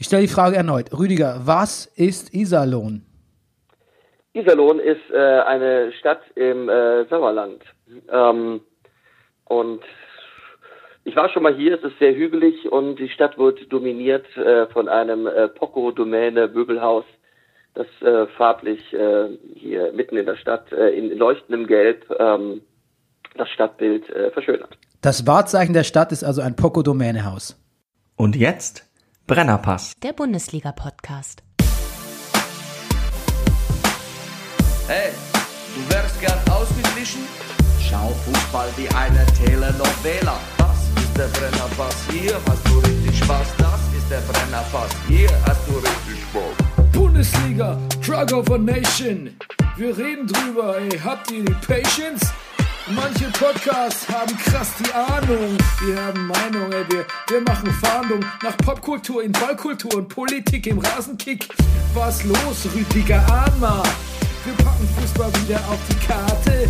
Ich stelle die Frage erneut. Rüdiger, was ist Iserlohn? Iserlohn ist äh, eine Stadt im äh, Sauerland. Ähm, und ich war schon mal hier, es ist sehr hügelig und die Stadt wird dominiert äh, von einem äh, Poco-Domäne-Möbelhaus, das äh, farblich äh, hier mitten in der Stadt äh, in leuchtendem Gelb ähm, das Stadtbild äh, verschönert. Das Wahrzeichen der Stadt ist also ein Poco-Domäne-Haus. Und jetzt Brennerpass. Der Bundesliga-Podcast. Hey, du wärst gern ausgeglichen? Schau Fußball wie eine Telenovela. Das ist der Brennerpass, hier hast du richtig Spaß. Das ist der Brennerpass, hier hast du richtig Spaß. Bundesliga, Drug of a Nation. Wir reden drüber, ey, habt ihr die Patience? Manche Podcasts haben krass die Ahnung. Wir haben Meinung, ey, wir, wir machen Fahndung nach Popkultur in Ballkultur und Politik im Rasenkick. Was los, Rüdiger Ahnma? Wir packen Fußball wieder auf die Karte.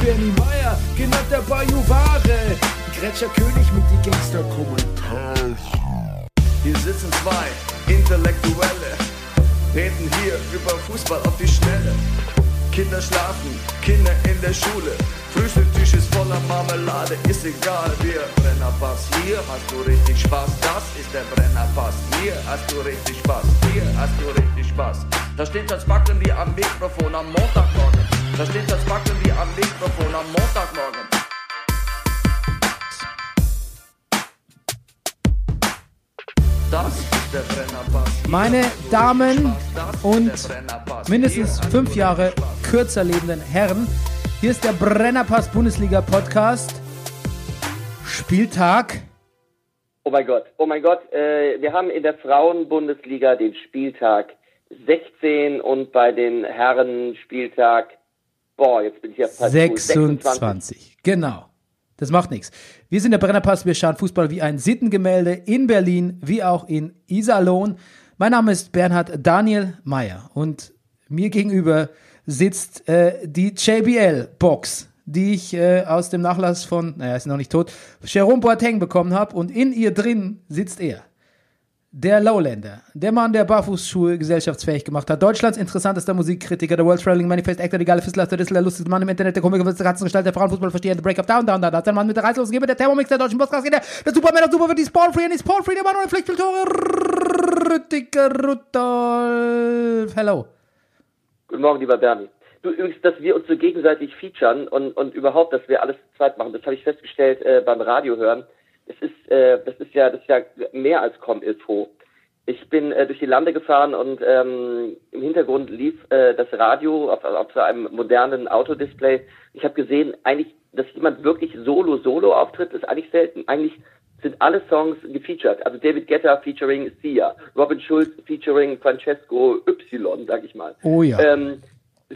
Bernie Meyer, genannt der Bajuware. Gretscher König mit die Gangster-Kommentare. Hier sitzen zwei Intellektuelle, reden hier über Fußball auf die Schnelle. Kinder schlafen, Kinder in der Schule. Frühstücktisch ist voller Marmelade, ist egal, wir Brennerpass. Hier hast du richtig Spaß, das ist der Brennerpass. Hier hast du richtig Spaß, hier hast du richtig Spaß. Da steht das Backen wie am Mikrofon am Montagmorgen. Da steht das Backen wie am Mikrofon am Montagmorgen. Das ist der Brennerpass. Meine Damen und mindestens fünf Jahre kürzer lebenden Herren, hier ist der Brennerpass Bundesliga Podcast. Spieltag. Oh mein Gott, oh mein Gott, äh, wir haben in der Frauenbundesliga den Spieltag 16 und bei den Herren Spieltag, boah, jetzt bin ich ja fast 26. Genau. Das macht nichts. Wir sind der Brennerpass. Wir schauen Fußball wie ein Sittengemälde in Berlin, wie auch in Iserlohn. Mein Name ist Bernhard Daniel Meyer und mir gegenüber sitzt äh, die JBL-Box, die ich äh, aus dem Nachlass von, naja, ist noch nicht tot, Jerome Boateng bekommen habe und in ihr drin sitzt er. Der Lowlander, der Mann, der Barfußschuhe gesellschaftsfähig gemacht hat, Deutschlands interessantester Musikkritiker, der World Traveling Manifest Actor, die geile Fistler, der lustigste Mann im Internet, der Komiker, der Katzengestalt, der Frauenfußballversteher, der Break-Up Down, Down, Down, Down, der Mann mit der reißlosen Geber, der Thermomix der deutschen Podcast, der, der Superman, der Super, die Spawnfree, und die Spawnfree, der Mann ohne Pflichtfiltore, Rüdiger Rudolf, hello. Guten Morgen, lieber Bernie. Du übrigens, dass wir uns so gegenseitig featuren und, und überhaupt, dass wir alles zu zweit machen, das habe ich festgestellt äh, beim Radio hören. Es ist, äh, das ist ja, das ist ja mehr als Com-Info. Ich bin äh, durch die Lande gefahren und ähm, im Hintergrund lief äh, das Radio auf, auf so einem modernen Autodisplay. Ich habe gesehen, eigentlich, dass jemand wirklich solo solo auftritt, ist eigentlich selten. Eigentlich sind alle Songs gefeatured. Also David Guetta featuring Sia, Robin Schulz featuring Francesco Y, sag ich mal. Oh ja. Ähm,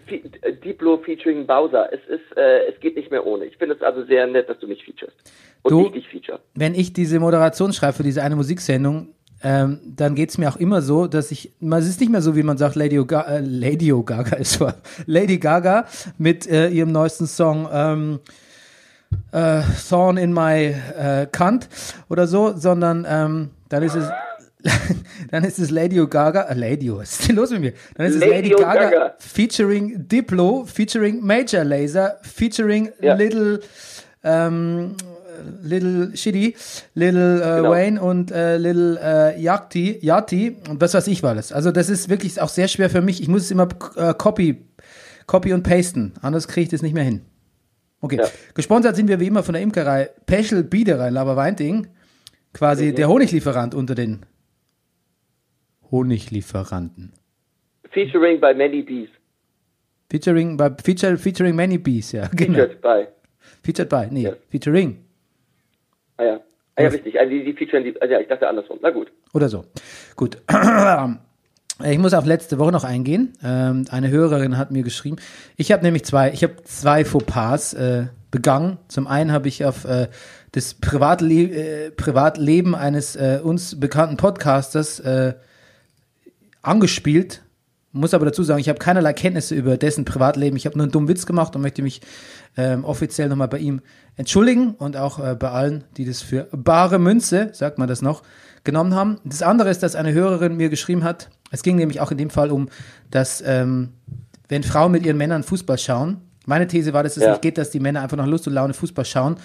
Fe- äh, Diplo featuring Bowser. Es ist, äh, es geht nicht mehr ohne. Ich finde es also sehr nett, dass du mich featurest. Und Du- ich dich feature. wenn ich diese Moderation schreibe für diese eine Musiksendung, ähm, dann geht's mir auch immer so, dass ich, es ist nicht mehr so, wie man sagt, Lady, Ga äh, Lady Gaga ist Lady Gaga mit äh, ihrem neuesten Song ähm, äh, Thorn in my äh, Kant oder so, sondern ähm, dann ist es dann ist es Lady Gaga, äh, Lady, was ist denn los mit mir? Dann ist es Lady, Lady Gaga, Gaga. featuring Diplo, featuring Major Laser, featuring Ja. Little ähm, Little Shitty, Little äh, Genau. Wayne und äh, Little äh, Yachty, Yachty und was weiß ich war das. Also das ist wirklich auch sehr schwer für mich. Ich muss es immer äh, copy, copy und pasten, anders kriege ich das nicht mehr hin. Okay, Ja. gesponsert sind wir wie immer von der Imkerei Peschel Biederei Laberweinting, quasi der Honiglieferant unter den Honiglieferanten. Featuring by Many Bees. Featuring, bei, feature, featuring many bees, ja, genau. Featured by. Featured by, nee, Ja. featuring. Ah ja. Ah ja, richtig. Also die, die featuren die, also ja, ich dachte andersrum. Na gut. Oder so. Gut. Ich muss auf letzte Woche noch eingehen. Ähm, eine Hörerin hat mir geschrieben. Ich habe nämlich zwei, ich habe zwei Fauxpas äh, begangen. Zum einen habe ich auf äh, das Privatle äh, Privatleben eines äh, uns bekannten Podcasters äh, angespielt. Muss aber dazu sagen, ich habe keinerlei Kenntnisse über dessen Privatleben. Ich habe nur einen dummen Witz gemacht und möchte mich ähm, offiziell nochmal bei ihm entschuldigen und auch äh, bei allen, die das für bare Münze, sagt man das noch, genommen haben. Das andere ist, dass eine Hörerin mir geschrieben hat, es ging nämlich auch in dem Fall um, dass ähm, wenn Frauen mit ihren Männern Fußball schauen, meine These war, dass es Ja. nicht geht, dass die Männer einfach nach Lust und Laune Fußball schauen,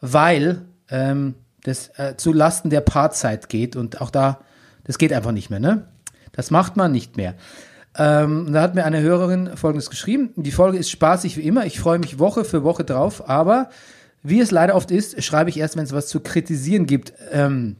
weil ähm, das äh, zu Lasten der Paarzeit geht und auch da, das geht einfach nicht mehr, ne? Das macht man nicht mehr. Ähm, da hat mir eine Hörerin Folgendes geschrieben. Die Folge ist spaßig wie immer. Ich freue mich Woche für Woche drauf, aber wie es leider oft ist, schreibe ich erst, wenn es was zu kritisieren gibt. Ähm,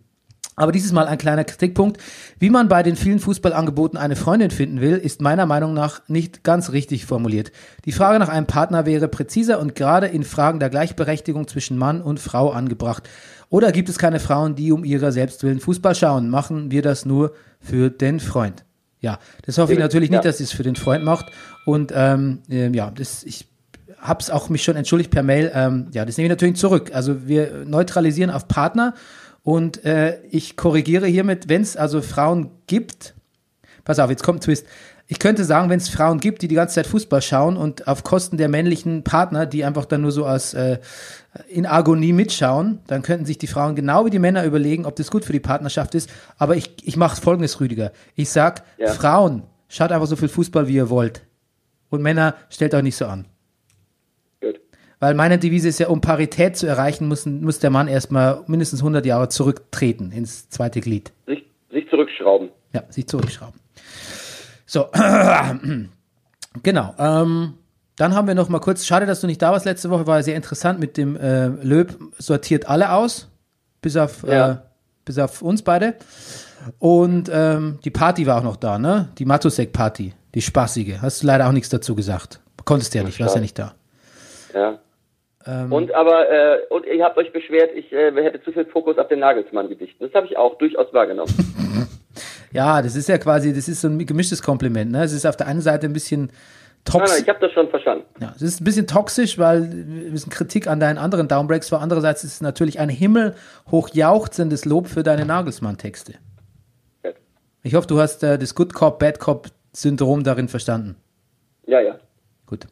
aber dieses Mal ein kleiner Kritikpunkt. Wie man bei den vielen Fußballangeboten eine Freundin finden will, ist meiner Meinung nach nicht ganz richtig formuliert. Die Frage nach einem Partner wäre präziser und gerade in Fragen der Gleichberechtigung zwischen Mann und Frau angebracht. Oder gibt es keine Frauen, die um ihrer Selbstwillen Fußball schauen? Machen wir das nur für den Freund? Ja, das hoffe ich natürlich nicht, Ja. dass sie es für den Freund macht. Und ähm, ähm, ja, das, ich hab's auch mich schon entschuldigt per Mail. Ähm, ja, das nehme ich natürlich zurück. Also wir neutralisieren auf Partner und äh, ich korrigiere hiermit, wenn es also Frauen gibt. Pass auf, jetzt kommt ein Twist. Ich könnte sagen, wenn es Frauen gibt, die die ganze Zeit Fußball schauen und auf Kosten der männlichen Partner, die einfach dann nur so als äh, in Agonie mitschauen, dann könnten sich die Frauen genau wie die Männer überlegen, ob das gut für die Partnerschaft ist. Aber ich, ich mache folgendes, Rüdiger. Ich sag, Ja. Frauen, schaut einfach so viel Fußball, wie ihr wollt. Und Männer, stellt euch nicht so an. Weil meine Devise ist ja, um Parität zu erreichen, muss, muss der Mann erstmal mindestens 100 Jahre zurücktreten ins zweite Glied. Sich, sich zurückschrauben. Ja, sich zurückschrauben. So, genau. Ähm, dann haben wir noch mal kurz, schade, dass du nicht da warst letzte Woche, war sehr interessant mit dem äh, Löb, sortiert alle aus, bis auf, äh, Ja. bis auf uns beide. Und ähm, die Party war auch noch da, ne? Die Matusek-Party, die spaßige. Hast du leider auch nichts dazu gesagt. Konntest ja nicht, warst ja nicht da. Ja. Ähm. und aber, äh, und ihr habt euch beschwert, ich äh, hätte zu viel Fokus auf den Nagelsmann-Gedichten. Das habe ich auch durchaus wahrgenommen. Ja, das ist ja quasi, das ist so ein gemischtes Kompliment, ne? Es ist auf der einen Seite ein bisschen toxisch. nein, ich habe das schon verstanden. Ja, es ist ein bisschen toxisch, weil es ist eine Kritik an deinen anderen Downbreaks war. Andererseits ist es natürlich ein himmelhoch jauchzendes Lob für deine Nagelsmann-Texte. Gut. Ich hoffe, du hast äh, das Good Cop, Bad Cop-Syndrom darin verstanden. Ja, ja. Gut.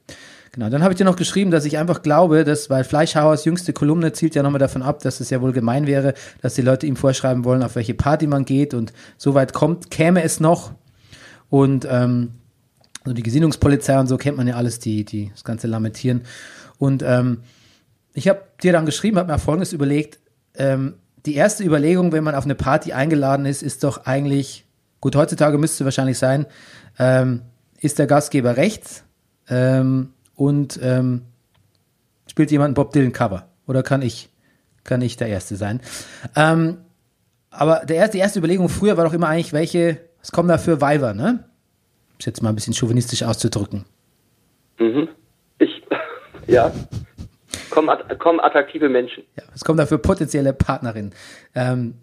Genau, dann habe ich dir noch geschrieben, dass ich einfach glaube, dass, weil Fleischhauers jüngste Kolumne zielt ja nochmal davon ab, dass es ja wohl gemein wäre, dass die Leute ihm vorschreiben wollen, auf welche Party man geht und so weit kommt, käme es noch. Und ähm, so die Gesinnungspolizei und so kennt man ja alles, die, die das ganze Lamentieren. Und ähm, ich habe dir dann geschrieben, habe mir Folgendes überlegt. Ähm, die erste Überlegung, wenn man auf eine Party eingeladen ist, ist doch eigentlich, gut, heutzutage müsste wahrscheinlich sein, ähm, ist der Gastgeber rechts ähm, und ähm, spielt jemand ein Bob Dylan Cover? Oder kann ich, kann ich der Erste sein? Ähm, aber der erste, die erste Überlegung früher war doch immer eigentlich, welche, was kommen da für Weiber, ne? Um es jetzt mal ein bisschen chauvinistisch auszudrücken. Mhm. Ich, ja. Kommen, kommen attraktive Menschen. Ja, was kommen da für potenzielle Partnerinnen? Ähm,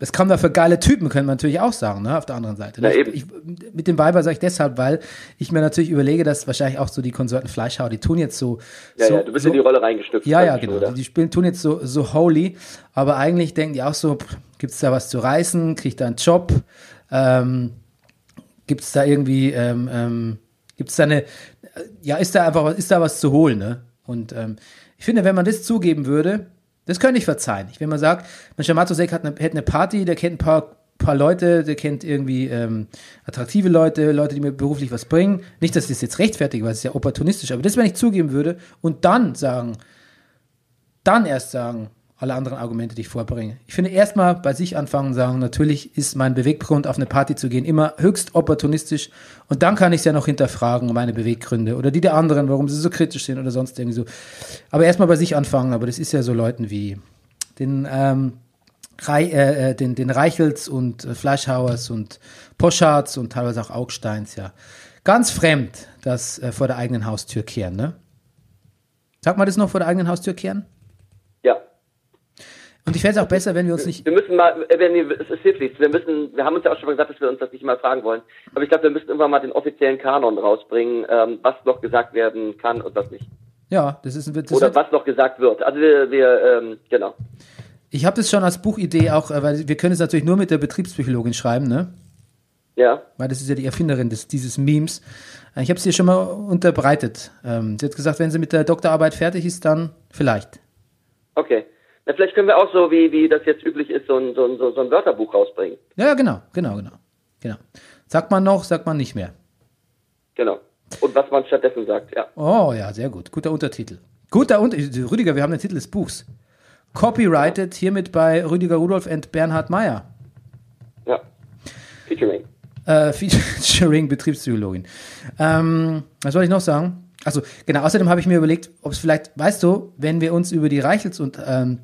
was kommen da für geile Typen, können wir natürlich auch sagen, ne, auf der anderen Seite. Ja, Ich- mit dem Weiber sage ich deshalb, weil ich mir natürlich überlege, dass wahrscheinlich auch so die Konsorten Fleischhauer, die tun jetzt so. Ja, so, ja, du bist so, in die Rolle reingestüpft. Ja, ja, genau. oder? Die spielen, tun jetzt so, so holy, aber eigentlich denken die auch so, gibt es da was zu reißen, kriege ich da einen Job, ähm, gibt es da irgendwie, ähm, ähm, gibt es da eine, ja, ist da einfach, ist da was zu holen, ne? Und ähm, ich finde, wenn man das zugeben würde, das könnte ich verzeihen. Wenn man sagt, Mensch, der Matosek hat eine, hätte eine Party, der kennt ein paar, paar Leute, der kennt irgendwie ähm, attraktive Leute, Leute, die mir beruflich was bringen. Nicht, dass ich das jetzt rechtfertige, weil es ist ja opportunistisch, aber das, wenn ich zugeben würde und dann sagen, dann erst sagen, alle anderen Argumente, die ich vorbringe. Ich finde, erstmal bei sich anfangen und sagen, natürlich ist mein Beweggrund, auf eine Party zu gehen, immer höchst opportunistisch. Und dann kann ich es ja noch hinterfragen, meine Beweggründe oder die der anderen, warum sie so kritisch sind oder sonst irgendwie so. Aber erstmal bei sich anfangen, aber das ist ja so Leuten wie den, ähm, Rei äh, äh, den, den Reichels und äh, Fleischhauers und Poschards und teilweise auch Augsteins, ja. Ganz fremd, das äh, vor der eigenen Haustür kehren, ne? Sag mal das noch vor der eigenen Haustür kehren? Und ich fände es auch besser, wenn wir uns nicht. Wir müssen mal, äh, wenn wir, es ist hilft nichts. Wir müssen, wir haben uns ja auch schon mal gesagt, dass wir uns das nicht mal fragen wollen. Aber ich glaube, wir müssen irgendwann mal den offiziellen Kanon rausbringen, ähm, was noch gesagt werden kann und was nicht. Ja, das ist ein das Oder was noch gesagt wird. Also wir, wir ähm, genau. Ich habe das schon als Buchidee auch, äh, weil wir können es natürlich nur mit der Betriebspsychologin schreiben, ne? Ja. Weil das ist ja die Erfinderin des, dieses Memes. Äh, Ich habe es ihr schon mal unterbreitet. Ähm, sie hat gesagt, wenn sie mit der Doktorarbeit fertig ist, dann vielleicht. Okay. Na, vielleicht können wir auch so, wie, wie das jetzt üblich ist, so ein, so, ein, so ein Wörterbuch rausbringen. Ja, ja, genau, genau, genau. genau. Sagt man noch, sagt man nicht mehr. Genau. Und was man stattdessen sagt, ja. Oh ja, sehr gut. Guter Untertitel. Guter Untertitel. Rüdiger, wir haben den Titel des Buchs. Copyrighted hiermit bei Rüdiger Rudolf und Bernhard Meyer. Ja. Featuring. Äh, Featuring Betriebspsychologin. Ähm, was soll ich noch sagen? Also genau, außerdem habe ich mir überlegt, ob es vielleicht, weißt du, wenn wir uns über die Reichels und ähm,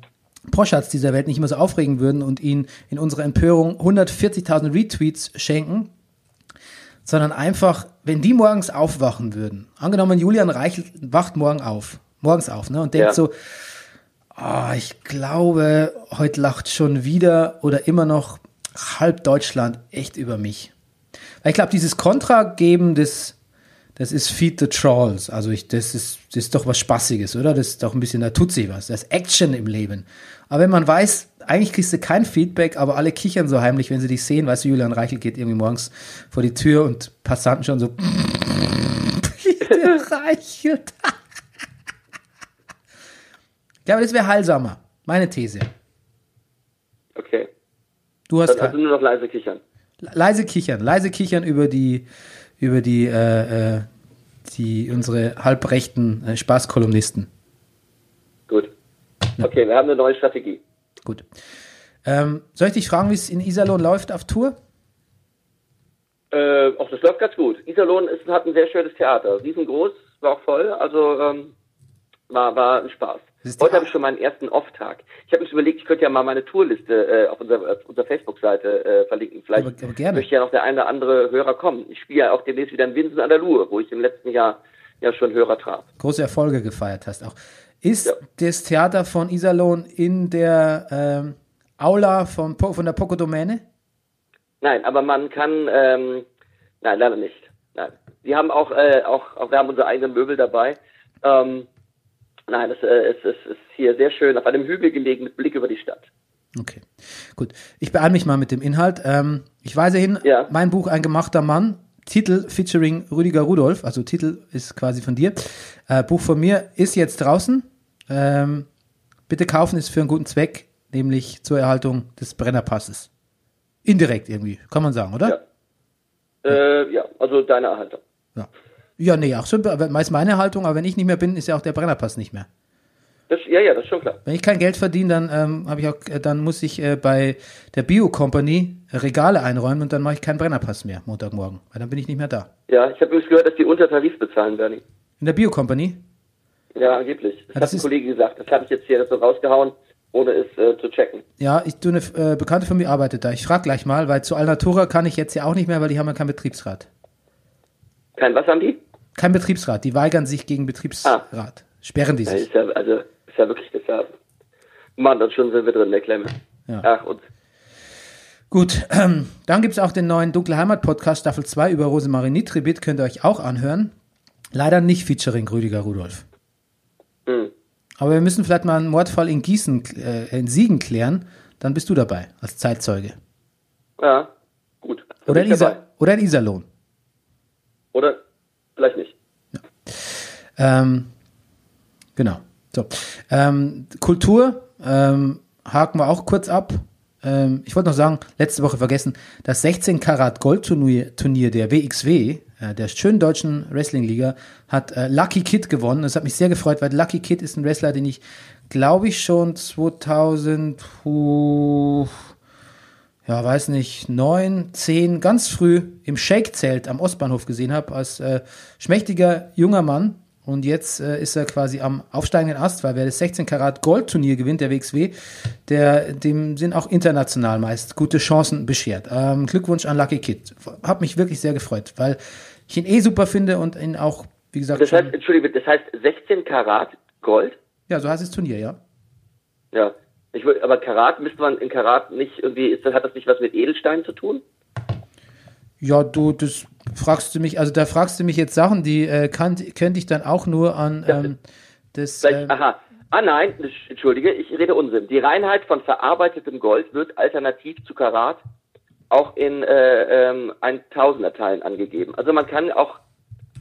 Poschards dieser Welt nicht immer so aufregen würden und ihnen in unserer Empörung 140.000 Retweets schenken, sondern einfach, wenn die morgens aufwachen würden, angenommen Julian Reichel wacht morgen auf, morgens auf, ne, und denkt Ja. so, ah, ich glaube, heute lacht schon wieder oder immer noch halb Deutschland echt über mich. Weil ich glaube, dieses Kontra geben, das, ist Feed the Trolls. Also ich, das ist, das ist doch was Spaßiges, oder? Das ist doch ein bisschen, da tut sich was. Das ist Action im Leben. Aber wenn man weiß, eigentlich kriegst du kein Feedback, aber alle kichern so heimlich, wenn sie dich sehen. Weißt du, Julian Reichel geht irgendwie morgens vor die Tür und Passanten schon so. Reichel. Ich glaube, das wäre heilsamer. Meine These. Okay. Du hast also nur noch leise kichern. leise kichern, leise kichern über die, über die, äh, äh, die unsere halbrechten äh, Spaßkolumnisten. Gut. Okay, wir haben eine neue Strategie. Gut. Ähm, soll ich dich fragen, wie es in Iserlohn läuft auf Tour? Äh, auch das läuft ganz gut. Iserlohn ist, hat ein sehr schönes Theater. Riesengroß, war auch voll. Also ähm, war, war ein Spaß. Heute habe ich schon meinen ersten Off-Tag. Ich habe mir überlegt, ich könnte ja mal meine Tourliste äh, auf unserer, auf unserer Facebook-Seite äh, verlinken. Vielleicht Aber- aber möchte ja noch der eine oder andere Hörer kommen. Ich spiele ja auch demnächst wieder in Winsen an der Luhe, wo ich im letzten Jahr ja schon Hörer traf. Große Erfolge gefeiert hast auch. Ist Ja. das Theater von Iserlohn in der ähm, Aula von, von der Poco Domäne? Nein, aber man kann, ähm, nein, leider nicht. Nein. Wir haben auch, äh, auch, auch wir haben unsere eigenen Möbel dabei. Ähm, nein, es, äh, es, es ist hier sehr schön auf einem Hügel gelegen mit Blick über die Stadt. Okay, gut. Ich beeile mich mal mit dem Inhalt. Ähm, ich weise hin, Ja. mein Buch Ein gemachter Mann, Titel featuring Rüdiger Rudolf, also Titel ist quasi von dir. Äh, Buch von mir ist jetzt draußen. Ähm, bitte kaufen, ist für einen guten Zweck, nämlich zur Erhaltung des Brennerpasses. Indirekt irgendwie, kann man sagen, oder? Ja. Äh, ja, also deine Erhaltung. Ja, ja nee, auch schon, meist meine Haltung, aber wenn ich nicht mehr bin, ist ja auch der Brennerpass nicht mehr. Das, ja, ja, das ist schon klar. Wenn ich kein Geld verdiene, dann ähm, habe ich auch, äh, dann muss ich äh, bei der Bio Company Regale einräumen und dann mache ich keinen Brennerpass mehr Montagmorgen, weil dann bin ich nicht mehr da. Ja, ich habe übrigens gehört, dass die unter Tarif bezahlen, Bernie. In der Bio Company? Ja, angeblich. Das, Ja, das hat ein Kollege gesagt. Das habe ich jetzt hier so rausgehauen, ohne es äh, zu checken. Ja, ich tu eine äh, Bekannte von mir arbeitet da. Ich frage gleich mal, weil zu Alnatura kann ich jetzt ja auch nicht mehr, weil die haben ja keinen Betriebsrat. Kein was haben die? Kein Betriebsrat. Die weigern sich gegen Betriebsrat. Sperren die Ja, sich. ist ja, also, ist ja wirklich, das ja, Mann, dann schon sind wir drin in der Klemme. Ja. Ach, und Gut, ähm, dann gibt's auch den neuen Dunkle Heimat Podcast Staffel 2 über Rosemarie Nitribit, könnt ihr euch auch anhören. Leider nicht featuring Rüdiger Rudolf. Hm. Aber wir müssen vielleicht mal einen Mordfall in Gießen, äh, in Siegen klären. Dann bist du dabei als Zeitzeuge. ja, gut. Oder in. Isa oder in Iserlohn. Oder vielleicht nicht. Ähm, genau. So. Ähm, Kultur ähm, haken wir auch kurz ab. Ähm, ich wollte noch sagen, letzte Woche vergessen, das 16 Karat Gold Turnier, der WXW, äh, der schönen deutschen Wrestling Liga, hat äh, Lucky Kid gewonnen. Das hat mich sehr gefreut, weil Lucky Kid ist ein Wrestler, den ich, glaube ich, schon 2000, puh, ja, weiß nicht, neun, zehn, ganz früh im Shake-Zelt am Ostbahnhof gesehen habe, als äh, schmächtiger junger Mann. Und jetzt äh, ist er quasi am aufsteigenden Ast, weil wer das 16 Karat Gold Turnier gewinnt, der WXW, der, dem sind auch international meist gute Chancen beschert. Ähm, Glückwunsch an Lucky Kid. Hab mich wirklich sehr gefreut, weil ich ihn eh super finde und ihn auch, wie gesagt, Das heißt, Entschuldigung, das heißt 16 Karat Gold? ja, so heißt das Turnier, ja. Ja. Ich will, aber Karat müsste man in Karat nicht irgendwie, ist hat das nicht was mit Edelsteinen zu tun? Ja, du, das fragst du mich, also da fragst du mich jetzt Sachen, die äh, kann, könnte ich dann auch nur an ähm, das. Ähm, aha. Ah nein, entschuldige, ich rede Unsinn. Die Reinheit von verarbeitetem Gold wird alternativ zu Karat auch in äh, ähm, 1000er Teilen angegeben. Also man kann auch,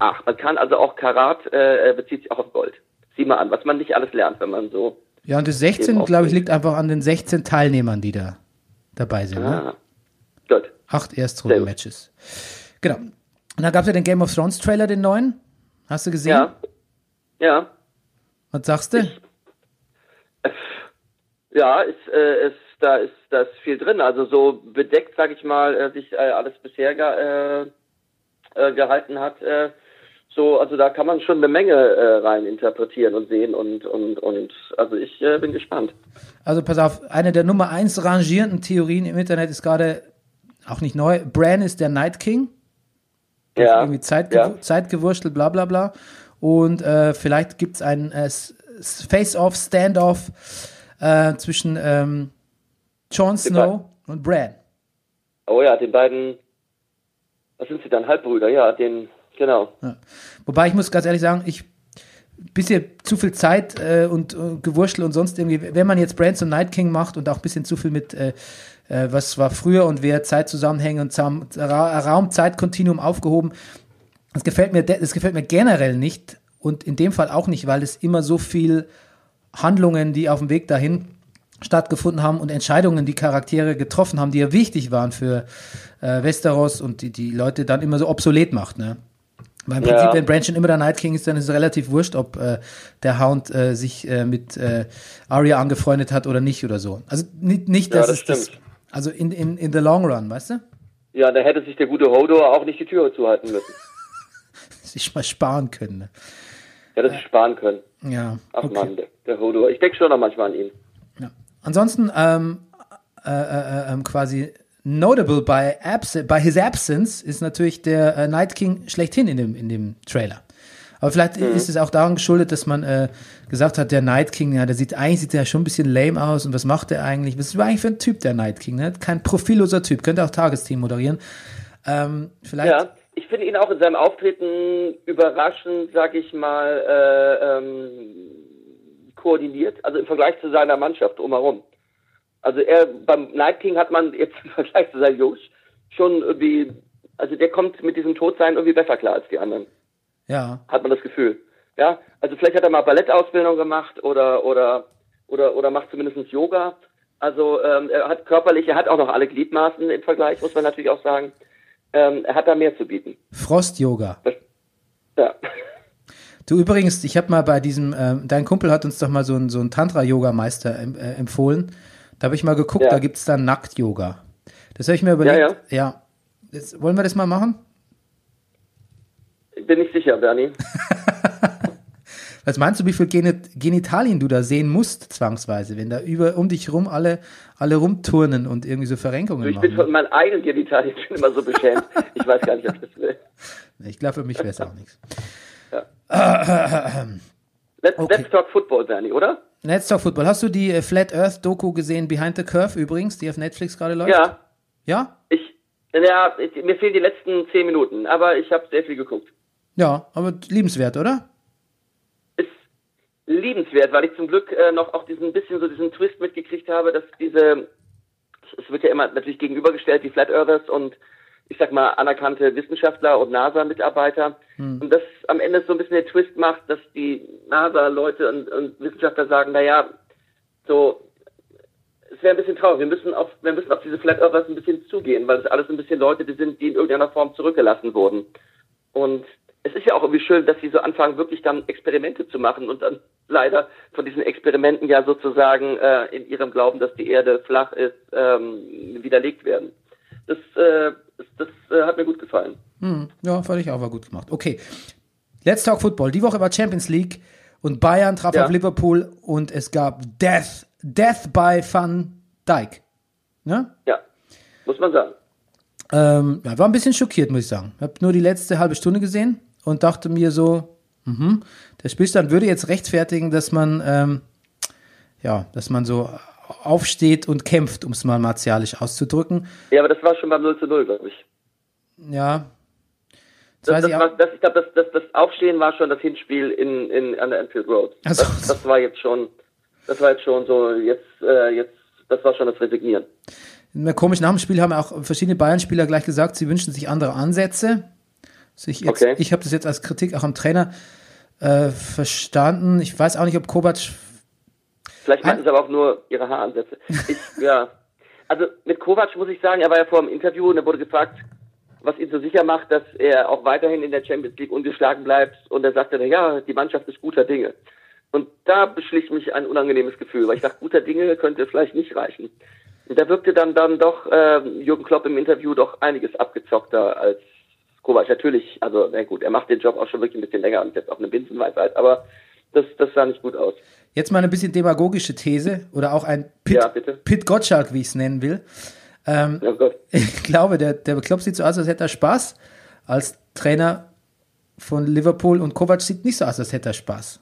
ach, man kann also auch Karat äh, bezieht sich auch auf Gold. Sieh mal an, was man nicht alles lernt, wenn man so Ja, und das 16, Eben glaube ich, liegt einfach an den 16 Teilnehmern, die da dabei sind. Ne? Ah, gut. Acht Erstrunden-Matches. Genau. Und dann gab es ja den Game of Thrones Trailer, den neuen. Hast du gesehen? Ja. Ja. Was sagst du? Ja, ist, äh, ist, da ist da ist viel drin. Also so bedeckt, sage ich mal, äh, sich äh, alles bisher ge, äh, äh, gehalten hat. So, also da kann man schon eine Menge äh, rein interpretieren und sehen und und und also ich äh, bin gespannt. Also pass auf, eine der Nummer eins rangierenden Theorien im Internet ist gerade auch nicht neu. Bran ist der Night King. Ja. Irgendwie Zeit, ja. Zeitgewurstel, bla bla bla. Und äh, vielleicht gibt es ein äh, Face-Off, Stand-Off äh, zwischen ähm, Jon Snow und Bran. Oh ja, den beiden. Was sind sie dann? Halbbrüder, ja, den genau. Ja. Wobei ich muss ganz ehrlich sagen, ich bisschen zu viel Zeit äh, und, und Gewurschtel und sonst irgendwie, wenn man jetzt Bran zum Night King macht und auch ein bisschen zu viel mit äh, äh, was war früher und wer Zeitzusammenhänge und Zam Ra Raum-Zeitkontinuum aufgehoben, das gefällt mir, das gefällt mir generell nicht und in dem Fall auch nicht, weil es immer so viel Handlungen, die auf dem Weg dahin stattgefunden haben und Entscheidungen, die Charaktere getroffen haben, die ja wichtig waren für äh, Westeros und die die Leute dann immer so obsolet macht, ne? Weil im Ja. Prinzip, wenn Bran schon immer der Night King ist, dann ist es relativ wurscht, ob äh, der Hound äh, sich äh, mit äh, Arya angefreundet hat oder nicht oder so. Also nicht, nicht Ja, dass das es das, stimmt. also in, in, in the long run, weißt du? Ja, da hätte sich der gute Hodor auch nicht die Tür zuhalten müssen. Sich mal sparen können. Ne? Hätte sich sparen können. Ja. Ach okay. Mann, der, der Hodor. Ich denke schon noch manchmal an ihn. Ja. Ansonsten ähm, äh, äh, ähm, quasi notable by, abs by his absence ist natürlich der äh, Night King schlechthin in dem, in dem Trailer. Aber vielleicht ist es auch daran geschuldet, dass man äh, gesagt hat, der Night King, ja, der sieht eigentlich sieht der schon ein bisschen lame aus und was macht der eigentlich? Was ist eigentlich für ein Typ der Night King? Ne? Kein profilloser Typ, könnte auch Tagesteam moderieren. Ähm, vielleicht Ja, ich finde ihn auch in seinem Auftreten überraschend, sag ich mal, äh, ähm, koordiniert, also im Vergleich zu seiner Mannschaft drumherum. Also er beim Night King hat man jetzt im Vergleich zu seinem Josh schon irgendwie, also der kommt mit diesem Todsein irgendwie besser klar als die anderen, ja, hat man das Gefühl. Ja, also vielleicht hat er mal Ballettausbildung gemacht oder oder oder oder macht zumindest Yoga. Also ähm, er hat körperlich, er hat auch noch alle Gliedmaßen im Vergleich, muss man natürlich auch sagen. Ähm, er hat da mehr zu bieten. Frost-Yoga. Ja. Du übrigens, ich habe mal bei diesem, ähm, dein Kumpel hat uns doch mal so einen so einen Tantra-Yoga-Meister em- äh, empfohlen. Da habe ich mal geguckt, Ja. da gibt's dann Nackt-Yoga. Das habe ich mir überlegt. Ja, ja. Jetzt, wollen wir das mal machen? Bin nicht sicher, Bernie. Was meinst du, wie viel Genit Genitalien du da sehen musst, zwangsweise, wenn da über um dich rum alle, alle rumturnen und irgendwie so Verrenkungen Ich bin machen? von meinen eigenen Genitalien schon immer so beschämt. Ich weiß gar nicht, ob ich das will. Ich glaube, für mich wäre es auch nichts. Let's, Okay. let's talk Football, Bernie, oder? Let's Talk Football. Hast du die äh, Flat Earth Doku gesehen, Behind the Curve übrigens, die auf Netflix gerade läuft? Ja. Ja? Ich, ja, ich, mir fehlen die letzten zehn Minuten, aber ich habe sehr viel geguckt. Ja, aber liebenswert, oder? Ist liebenswert, weil ich zum Glück äh, noch auch diesen bisschen so diesen Twist mitgekriegt habe, dass diese, es wird ja immer natürlich gegenübergestellt, die Flat Earthers und ich sag mal anerkannte Wissenschaftler und NASA-Mitarbeiter. Und das am Ende so ein bisschen den Twist macht, dass die NASA-Leute und, und Wissenschaftler sagen, na ja, so, es wäre ein bisschen traurig. Wir müssen auf, wir müssen auf diese Flat Earthers ein bisschen zugehen, weil das alles ein bisschen Leute, die sind, die in irgendeiner Form zurückgelassen wurden. Und es ist ja auch irgendwie schön, dass sie so anfangen, wirklich dann Experimente zu machen und dann leider von diesen Experimenten ja sozusagen äh, in ihrem Glauben, dass die Erde flach ist, ähm, widerlegt werden. Das, äh, das, äh, hat mir gut gefallen. Hm, ja, fand ich auch, war gut gemacht. Okay. Let's Talk Football. Die Woche war Champions League und Bayern traf Ja. auf Liverpool und es gab Death. Death by Van Dijk. Ne? Ja, muss man sagen. Ähm, ja, war ein bisschen schockiert, muss ich sagen. Hab nur die letzte halbe Stunde gesehen und dachte mir so, mhm, der Spielstand würde jetzt rechtfertigen, dass man, ähm, ja, dass man so aufsteht und kämpft, um es mal martialisch auszudrücken. Ja, aber das war schon beim 0 zu 0, glaube ich. Ja. Das, Das, das, war, das, ich glaube, das, das, Aufstehen war schon das Hinspiel in, in, an der Anfield Road. Ach so. Das, das war jetzt schon, das war jetzt schon so, jetzt, äh, jetzt, das war schon das Resignieren. Komisch, nach dem Spiel haben auch verschiedene Bayern-Spieler gleich gesagt, sie wünschen sich andere Ansätze. Also ich Okay. ich habe das jetzt als Kritik auch am Trainer äh, verstanden. Ich weiß auch nicht, ob Kovac Vielleicht meinten sie aber auch nur ihre Haaransätze. Ich, ja. Also mit Kovac muss ich sagen, er war ja vor dem Interview und er wurde gefragt, was ihn so sicher macht, dass er auch weiterhin in der Champions League ungeschlagen bleibt. Und er sagte, ja, die Mannschaft ist guter Dinge. Und da beschlich mich ein unangenehmes Gefühl, weil ich dachte, guter Dinge könnte vielleicht nicht reichen. Und da wirkte dann dann doch äh, Jürgen Klopp im Interview doch einiges abgezockter als Kovac. Natürlich, also na gut, er macht den Job auch schon wirklich ein bisschen länger und jetzt auch eine Binsenweisheit, aber das, das sah nicht gut aus. Jetzt mal eine bisschen demagogische These oder auch ein Pit, Ja. Pit Gottschalk, wie ich es nennen will. Ähm, Oh. Ich glaube, der, der Klopp sieht so aus, als hätte er Spaß als Trainer von Liverpool und Kovac sieht nicht so aus, als hätte er Spaß.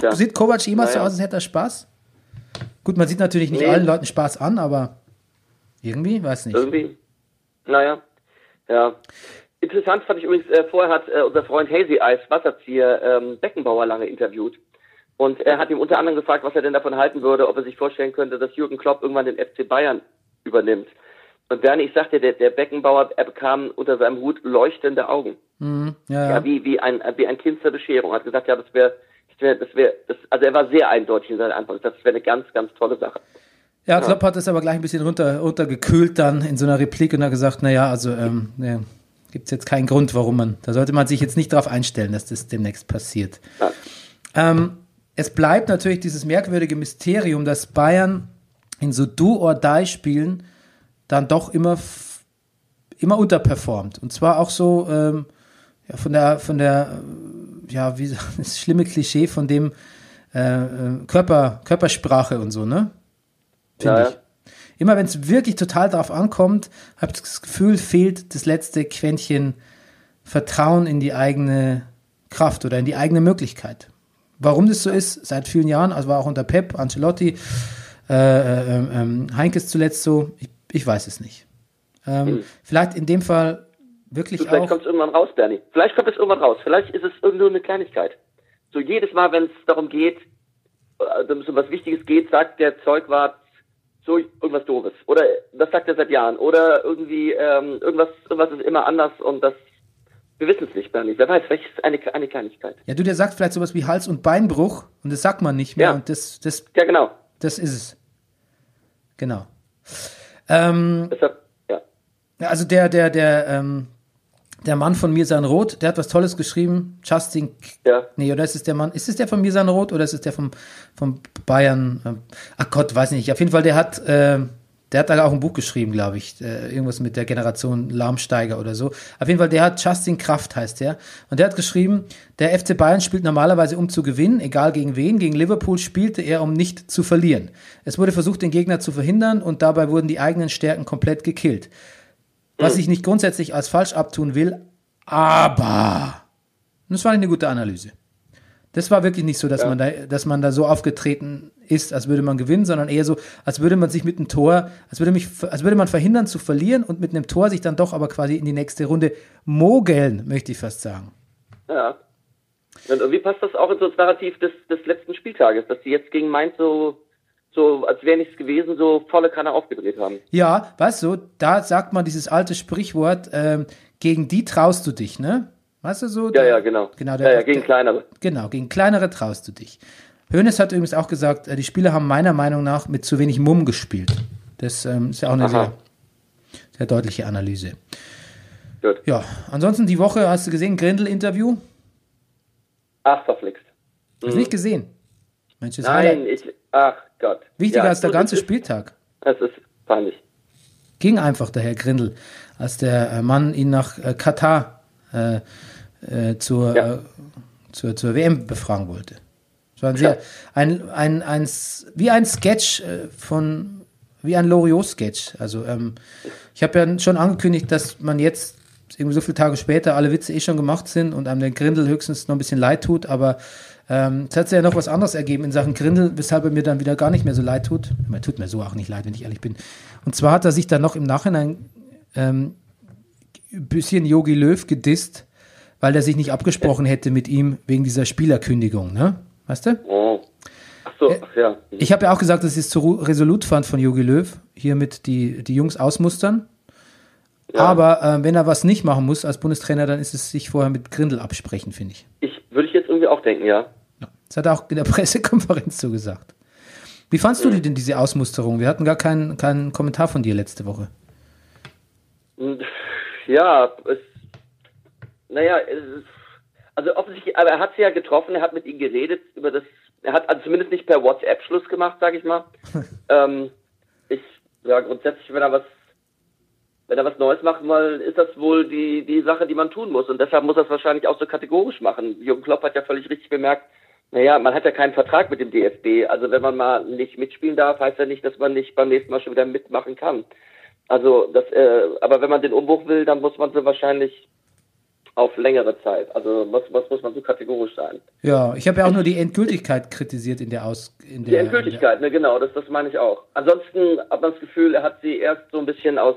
Ja. Sieht Kovac so Naja. aus, als hätte er Spaß? Gut, man sieht natürlich nicht Nee. allen Leuten Spaß an, aber irgendwie, weiß nicht. Irgendwie. Naja. Ja. Interessant fand ich übrigens, äh, vorher hat äh, unser Freund Hazy Eis Wasserzieher ähm, Beckenbauer lange interviewt. Und er hat ihm unter anderem gefragt, was er denn davon halten würde, ob er sich vorstellen könnte, dass Jürgen Klopp irgendwann den FC Bayern übernimmt. Und Bernie, ich sagte, der, der Beckenbauer, er bekam unter seinem Hut leuchtende Augen. Mhm, ja, Ja, ja. wie, wie ein, wie ein Kind zur Bescherung. Hat gesagt, ja, das wäre, das wäre, das wäre, also er war sehr eindeutig in seiner Antwort. Das wäre eine ganz, ganz tolle Sache. ja, Klopp hat es aber gleich ein bisschen runter, runtergekühlt dann in so einer Replik und hat gesagt, naja, also ähm, ja, gibt es jetzt keinen Grund, warum man, da sollte man sich jetzt nicht darauf einstellen, dass das demnächst passiert. Ja. Ähm, es bleibt natürlich dieses merkwürdige Mysterium, dass Bayern in so Do-or-Die-Spielen dann doch immer, immer unterperformt. Und zwar auch so ähm, ja, von der, von der, äh, ja, wie das schlimme Klischee von dem äh, äh, Körper, Körpersprache und so, ne? Finde Ja, ich. Immer wenn es wirklich total drauf ankommt, habe ich das Gefühl, fehlt das letzte Quäntchen Vertrauen in die eigene Kraft oder in die eigene Möglichkeit. Warum das so ist, seit vielen Jahren, also war auch unter Pep, Ancelotti, äh, äh, ähm, Heinkes zuletzt so, ich, ich weiß es nicht. Ähm, Vielleicht in dem Fall wirklich Du, vielleicht kommt es irgendwann raus, Bernie. Vielleicht kommt es irgendwann raus. Vielleicht ist es irgendwo eine Kleinigkeit. So jedes Mal, wenn es darum geht, äh, wenn es um was Wichtiges geht, sagt der Zeugwart so irgendwas Doofes. Oder das sagt er seit Jahren. Oder irgendwie ähm, irgendwas, irgendwas ist immer anders und das wir wissen es nicht, Bernie. Wer weiß, vielleicht ist eine, eine Kleinigkeit. Ja, du, der sagt vielleicht sowas wie Hals- und Beinbruch und das sagt man nicht mehr Ja. und das, das, Ja, genau. das ist es. Genau. Ähm, Deshalb, ja. Ja, Also der, der, der, ähm, der Mann von Mirsan Roth, der hat was Tolles geschrieben. Justin, Ja. nee, oder ist es der Mann, ist es der von Mirsan Roth oder ist es der vom, vom Bayern? Ähm, Ach Gott, weiß nicht. Auf jeden Fall, der hat, äh, der hat da auch ein Buch geschrieben, glaube ich. Äh, irgendwas mit der Generation Lahmsteiger oder so. Auf jeden Fall, der hat Justin Kraft heißt der. Und der hat geschrieben, der FC Bayern spielt normalerweise um zu gewinnen, egal gegen wen. Gegen Liverpool spielte er, um nicht zu verlieren. Es wurde versucht, den Gegner zu verhindern und dabei wurden die eigenen Stärken komplett gekillt. Was ich nicht grundsätzlich als falsch abtun will, aber das war eine gute Analyse. Das war wirklich nicht so, dass man da, dass man da so aufgetreten ist, als würde man gewinnen, sondern eher so, als würde man sich mit einem Tor, als würde mich, als würde man verhindern zu verlieren und mit einem Tor sich dann doch aber quasi in die nächste Runde mogeln, möchte ich fast sagen. Ja. Und irgendwie passt das auch in so das Narrativ des, des letzten Spieltages, dass die jetzt gegen Mainz so, so als wäre nichts gewesen, so volle Kanne aufgedreht haben. Ja, weißt du, da sagt man dieses alte Sprichwort, ähm, gegen die traust du dich, ne? Weißt du so? Ja, ja, genau. Genau, ja, der- ja, gegen der- kleinere. Genau, gegen kleinere traust du dich. Hoeneß hat übrigens auch gesagt, äh, die Spieler haben meiner Meinung nach mit zu wenig Mumm gespielt. Das ähm, ist ja auch eine sehr, sehr deutliche Analyse. Gut. Ja, ansonsten die Woche hast du gesehen, Grindel-Interview? Ach, verflixt. Hast du nicht gesehen? Mensch, das Mhm. Nein, ich, ach Gott. Wichtiger Ja, als der ganze es. Spieltag. Das ist peinlich. Ging einfach der Herr Grindel, als der äh, Mann ihn nach äh, Katar äh, äh, zur, Ja. äh, zur, zur WM befragen wollte. Es war ein sehr, ein, ein, ein, wie ein Sketch äh, von, wie ein Loriot-Sketch. Also, ähm, ich habe ja schon angekündigt, dass man jetzt irgendwie so viele Tage später alle Witze eh schon gemacht sind und einem der Grindel höchstens noch ein bisschen leid tut, aber ähm, es hat sich ja noch was anderes ergeben in Sachen Grindel, weshalb er mir dann wieder gar nicht mehr so leid tut. Er tut mir so auch nicht leid, wenn ich ehrlich bin. Und zwar hat er sich dann noch im Nachhinein ähm, ein bisschen Yogi Löw gedisst, weil er sich nicht abgesprochen hätte mit ihm wegen dieser Spielerkündigung, ne? Weißt du? Oh. Ach so, ach ja. Ich habe ja auch gesagt, dass ich es zu resolut fand von Jogi Löw, hiermit die, die Jungs ausmustern. Aber äh, wenn er was nicht machen muss als Bundestrainer, dann ist es sich vorher mit Grindel absprechen, finde ich. Ich würde ich jetzt irgendwie auch denken, ja. Ja. Das hat er auch in der Pressekonferenz so gesagt. Wie fandst du denn diese Ausmusterung? Wir hatten gar keinen, keinen Kommentar von dir letzte Woche. Ja, es, naja, ist, also offensichtlich, aber er hat sie ja getroffen, er hat mit ihnen geredet über das, er hat also zumindest nicht per WhatsApp Schluss gemacht, sag ich mal. ähm, ich, ja, grundsätzlich, wenn er was, wenn er was Neues machen will, ist das wohl die, die Sache, die man tun muss. Und deshalb muss er es wahrscheinlich auch so kategorisch machen. Jürgen Klopp hat ja völlig richtig bemerkt, naja, man hat ja keinen Vertrag mit dem DFB. Also wenn man mal nicht mitspielen darf, heißt ja nicht, dass man nicht beim nächsten Mal schon wieder mitmachen kann. Also das, äh, aber wenn man den Umbruch will, dann muss man so wahrscheinlich auf längere Zeit. Also was, was muss man so kategorisch sein? Ja, ich habe ja auch nur die Endgültigkeit kritisiert in der Aus. In der, Die Endgültigkeit, ne, genau, das, das meine ich auch. Ansonsten hat man das Gefühl, er hat sie erst so ein bisschen aus,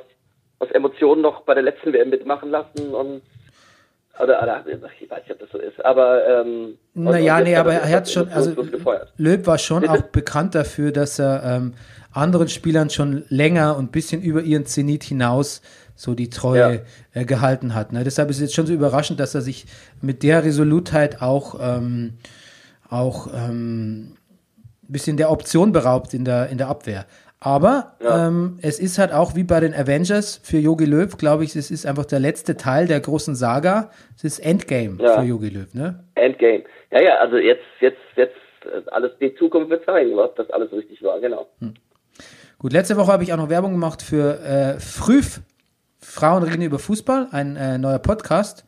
aus Emotionen noch bei der letzten WM mitmachen lassen und oder, oder ich weiß nicht, ob das so ist, aber ähm, naja, nee, aber er hat schon, also. Löb war schon auch bekannt dafür, dass er ähm, anderen Spielern schon länger und bisschen über ihren Zenit hinaus so die Treue äh, gehalten hat. Ne? Deshalb ist es jetzt schon so überraschend, dass er sich mit der Resolutheit auch ähm, auch ähm, ein bisschen der Option beraubt in der in der Abwehr. Aber Ja. ähm, es ist halt auch wie bei den Avengers für Yogi Löw, glaube ich, es ist einfach der letzte Teil der großen Saga. Es ist Endgame Ja. für Yogi Löw, ne? Endgame. Ja, ja, also jetzt, jetzt, jetzt äh, alles die Zukunft wird zeigen, ob das alles richtig war, genau. Gut, letzte Woche habe ich auch noch Werbung gemacht für äh, Früf, Frauen reden über Fußball, ein äh, neuer Podcast,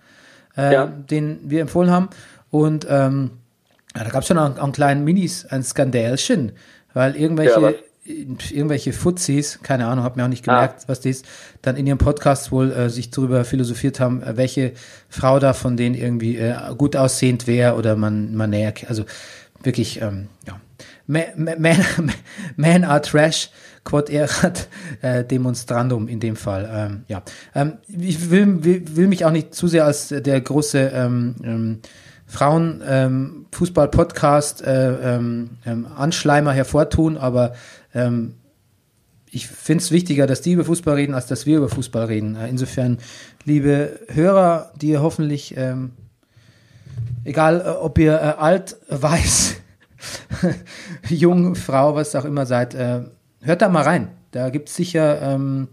äh, Ja. den wir empfohlen haben. Und ähm, ja, da gab es schon auch einen kleinen Minis, ein Skandälchen, weil irgendwelche, Ja, irgendwelche Fuzis, keine Ahnung, habe mir auch nicht gemerkt, was das, dann in ihrem Podcast wohl äh, sich darüber philosophiert haben, äh, welche Frau da von denen irgendwie äh, gut aussehend wäre oder man, man näher, also wirklich, ähm, ja. Man, man, man are trash, quod erat äh, demonstrandum in dem Fall. Ähm, ja, ähm, ich will, will, will mich auch nicht zu sehr als der große ähm, ähm, Frauen ähm, Fußball Podcast äh, ähm, ähm, Anschleimer hervortun, aber ähm, ich finde es wichtiger, dass die über Fußball reden, als dass wir über Fußball reden. Äh, insofern, liebe Hörer, die ihr hoffentlich, ähm, egal äh, ob ihr äh, alt, weiß, jung, Frau, was auch immer seid, äh, hört da mal rein. Da gibt es sicher, ähm,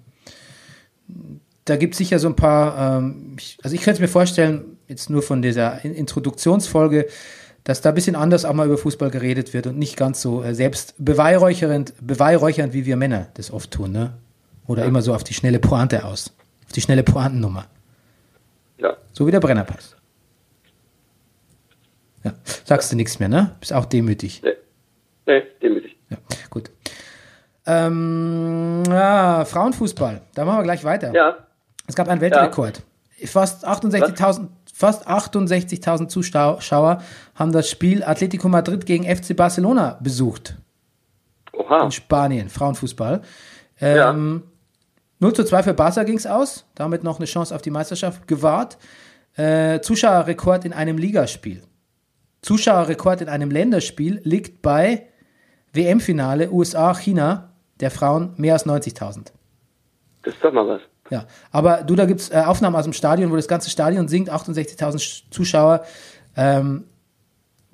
da gibt sicher so ein paar, ähm, ich, also ich könnte es mir vorstellen, jetzt nur von dieser In- Introduktionsfolge, dass da ein bisschen anders auch mal über Fußball geredet wird und nicht ganz so äh, selbst beweihräuchernd, beweihräuchernd, wie wir Männer das oft tun, ne? Oder immer so auf die schnelle Pointe aus. Auf die schnelle Pointennummer. Ja. So wie der Brennerpass. Ja, sagst du nichts mehr, ne? Bist auch demütig. Nee, nee demütig. Ja, gut. Ähm, ja, Frauenfußball. Da machen wir gleich weiter. Ja, Es gab einen Weltrekord. Fast 68.000 fast 68.000 Zuschauer haben das Spiel Atletico Madrid gegen FC Barcelona besucht oha. in Spanien, Frauenfußball. Ähm, 0 zu 2 für Barca ging es aus, damit noch eine Chance auf die Meisterschaft gewahrt. Äh, Zuschauerrekord in einem Ligaspiel. Zuschauerrekord in einem Länderspiel liegt bei WM-Finale USA-China der Frauen mehr als 90.000. Das ist doch mal was. Ja, aber du, da gibt's äh, Aufnahmen aus dem Stadion, wo das ganze Stadion singt, 68.000 Sch- Zuschauer. Ähm,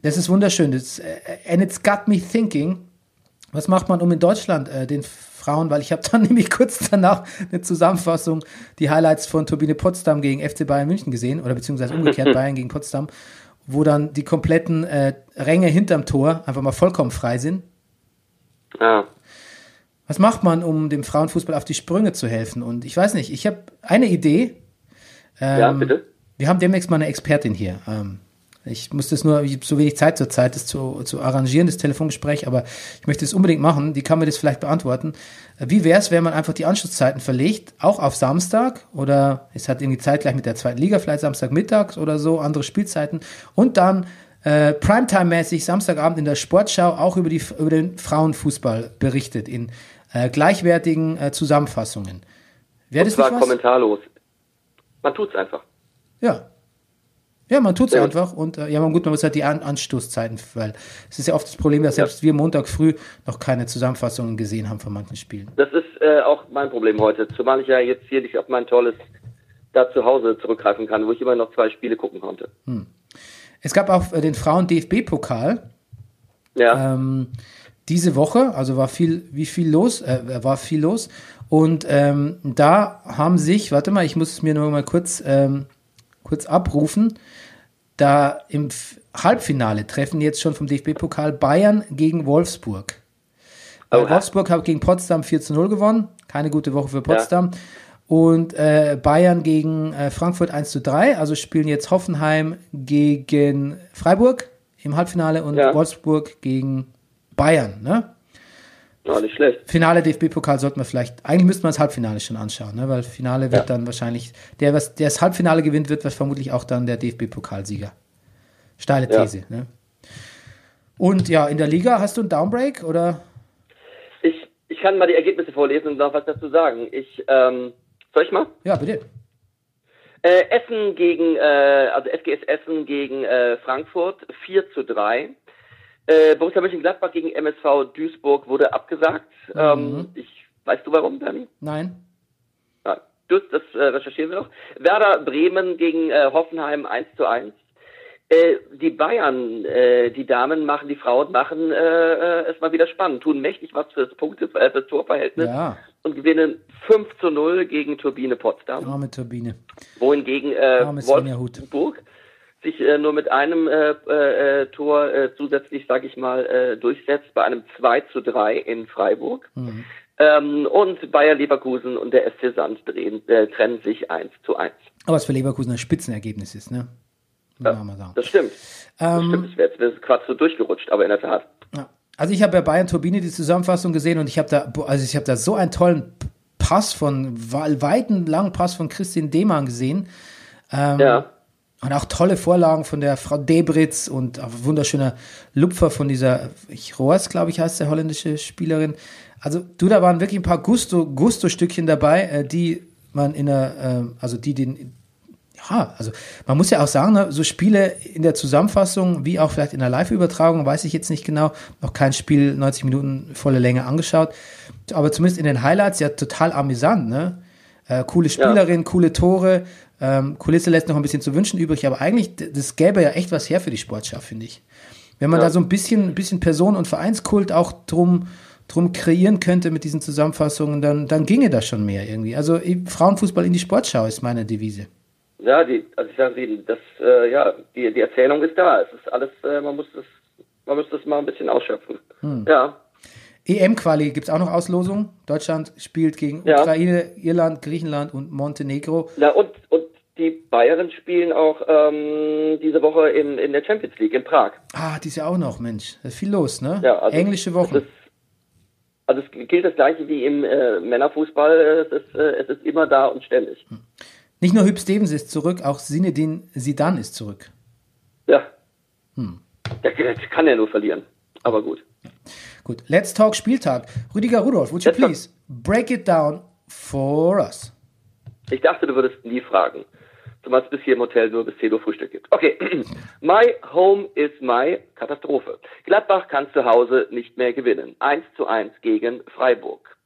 das ist wunderschön. Das, äh, and it's got me thinking, was macht man um in Deutschland äh, den Frauen, weil ich habe dann nämlich kurz danach eine Zusammenfassung, die Highlights von Turbine Potsdam gegen FC Bayern München gesehen, oder beziehungsweise umgekehrt Bayern gegen Potsdam, wo dann die kompletten äh, Ränge hinterm Tor einfach mal vollkommen frei sind. Ja. Was macht man, um dem Frauenfußball auf die Sprünge zu helfen? Und ich weiß nicht, ich habe eine Idee. Ähm, Ja, bitte? Wir haben demnächst mal eine Expertin hier. Ähm, ich muss das nur, ich habe so wenig Zeit zur Zeit, das zu, zu arrangieren, das Telefongespräch, aber ich möchte es unbedingt machen. Die kann mir das vielleicht beantworten. Äh, Wie wäre es, wenn man einfach die Anschlusszeiten verlegt, auch auf Samstag oder es hat irgendwie zeitgleich mit der zweiten Liga, vielleicht Samstagmittags oder so, andere Spielzeiten und dann äh, Primetime-mäßig Samstagabend in der Sportschau auch über, die, über den Frauenfußball berichtet in äh, gleichwertigen äh, Zusammenfassungen. Wäre Und das zwar nicht was? kommentarlos. Man tut's einfach. Ja. Ja, man tut's Sehr einfach und äh, ja, man- gut, man muss halt die An Anstoßzeiten, weil es ist ja oft das Problem, dass Ja. selbst wir Montag früh noch keine Zusammenfassungen gesehen haben von manchen Spielen. Das ist äh, auch mein Problem heute, zumal ich ja jetzt hier nicht auf mein tolles da zu Hause zurückgreifen kann, wo ich immer noch zwei Spiele gucken konnte. Es gab auch äh, den Frauen-DFB-Pokal. Ja, Ähm, diese Woche, also war viel, wie viel los, äh, war viel los. Und ähm, da haben sich, warte mal, ich muss es mir nur mal kurz, ähm, kurz abrufen. Da im Halbfinale treffen jetzt schon vom DFB-Pokal Bayern gegen Wolfsburg. Weil Oha. Wolfsburg hat gegen Potsdam 4 zu 0 gewonnen. Keine gute Woche für Potsdam. Und äh, Bayern gegen äh, Frankfurt 1 zu 3. Also spielen jetzt Hoffenheim gegen Freiburg im Halbfinale und Ja. Wolfsburg gegen Bayern. Ne? Ja, nicht schlecht. Finale DFB-Pokal sollten wir vielleicht, eigentlich müsste man das Halbfinale schon anschauen, ne? weil Finale wird dann wahrscheinlich, der, was der das Halbfinale gewinnt, wird vermutlich auch dann der DFB-Pokalsieger. Steile Ja. These. Ne? Und ja, in der Liga hast du einen Downbreak oder? Ich, ich kann mal die Ergebnisse vorlesen und noch was dazu sagen. Ich, ähm, soll ich mal? Ja, bitte. Äh, Essen gegen, äh, also SGS Essen gegen äh, Frankfurt 4 zu 3. Äh, Borussia Mönchengladbach gegen MSV Duisburg wurde abgesagt. Ähm, ich, weißt du warum, Dani? Nein. Ja, das, das äh, recherchieren wir noch. Werder Bremen gegen äh, Hoffenheim 1 zu 1. Äh, die Bayern, äh, die Damen machen, die Frauen machen äh, es mal wieder spannend, tun mächtig was fürs Punkte, äh, fürs Torverhältnis Ja, und gewinnen 5 zu 0 gegen Turbine Potsdam. arme Turbine. wohingegen äh, Armes. Wolfsburg sich äh, nur mit einem äh, äh, Tor äh, zusätzlich, sage ich mal, äh, durchsetzt bei einem 2 zu 3 in Freiburg. Mhm. Ähm, und Bayer Leverkusen und der SC Sand drehen, äh, trennen sich 1 zu 1. Aber was für Leverkusen ein Spitzenergebnis ist, ne? Mal sagen. Das stimmt. Das Ähm, stimmt. Ich wäre jetzt Quatsch so durchgerutscht, aber in der Tat. Ja. Also ich habe bei Bayern Turbine die Zusammenfassung gesehen und ich habe da, also ich habe da so einen tollen Pass von, weiten langen Pass von Christine Demann gesehen. Ähm, Ja. Und auch tolle Vorlagen von der Frau Debritz und auch wunderschöner Lupfer von dieser, ich, Roas, glaube ich, heißt der holländische Spielerin. Also du, da waren wirklich ein paar Gusto, Gusto-Stückchen dabei, äh, die man in der, äh, also die den, ja, also man muss ja auch sagen, ne, so Spiele in der Zusammenfassung, wie auch vielleicht in der Live-Übertragung, weiß ich jetzt nicht genau, noch kein Spiel 90 Minuten volle Länge angeschaut, aber zumindest in den Highlights ja total amüsant, ne? Äh, coole Spielerin, coole Tore, ähm, Kulisse lässt noch ein bisschen zu wünschen übrig, aber eigentlich, das gäbe ja echt was her für die Sportschau, finde ich. Wenn man Ja. da so ein bisschen, ein bisschen Personen- und Vereinskult auch drum, drum kreieren könnte mit diesen Zusammenfassungen, dann, dann ginge da schon mehr irgendwie. Also Frauenfußball in die Sportschau ist meine Devise. Ja, die, also ich sage Ihnen, das, äh, ja, die, die Erzählung ist da. Es ist alles, äh, man muss das, man muss das mal ein bisschen ausschöpfen. Hm. Ja. EM-Quali gibt es auch noch Auslosungen. Deutschland spielt gegen Ja. Ukraine, Irland, Griechenland und Montenegro. Na und, und die Bayern spielen auch ähm, diese Woche in, in der Champions League in Prag. Ah, die ist ja auch noch, Mensch. Da ist viel los, ne? Ja, also Englische ist, also es gilt das gleiche wie im äh, Männerfußball. Es ist, äh, es ist immer da und ständig. Nicht nur Hüb Stevens ist zurück, auch Sinedin Sidan ist zurück. Ja. Hm. Der, der kann ja nur verlieren. Aber gut. Gut, Let's Talk Spieltag. Rüdiger Rudolph, would you Let's please break it down for us? Ich dachte, du würdest nie fragen. Zumal es bis hier im Hotel nur bis 10 Uhr Frühstück gibt. Okay. my home is my Katastrophe. Gladbach kann zu Hause nicht mehr gewinnen. 1 zu 1 gegen Freiburg.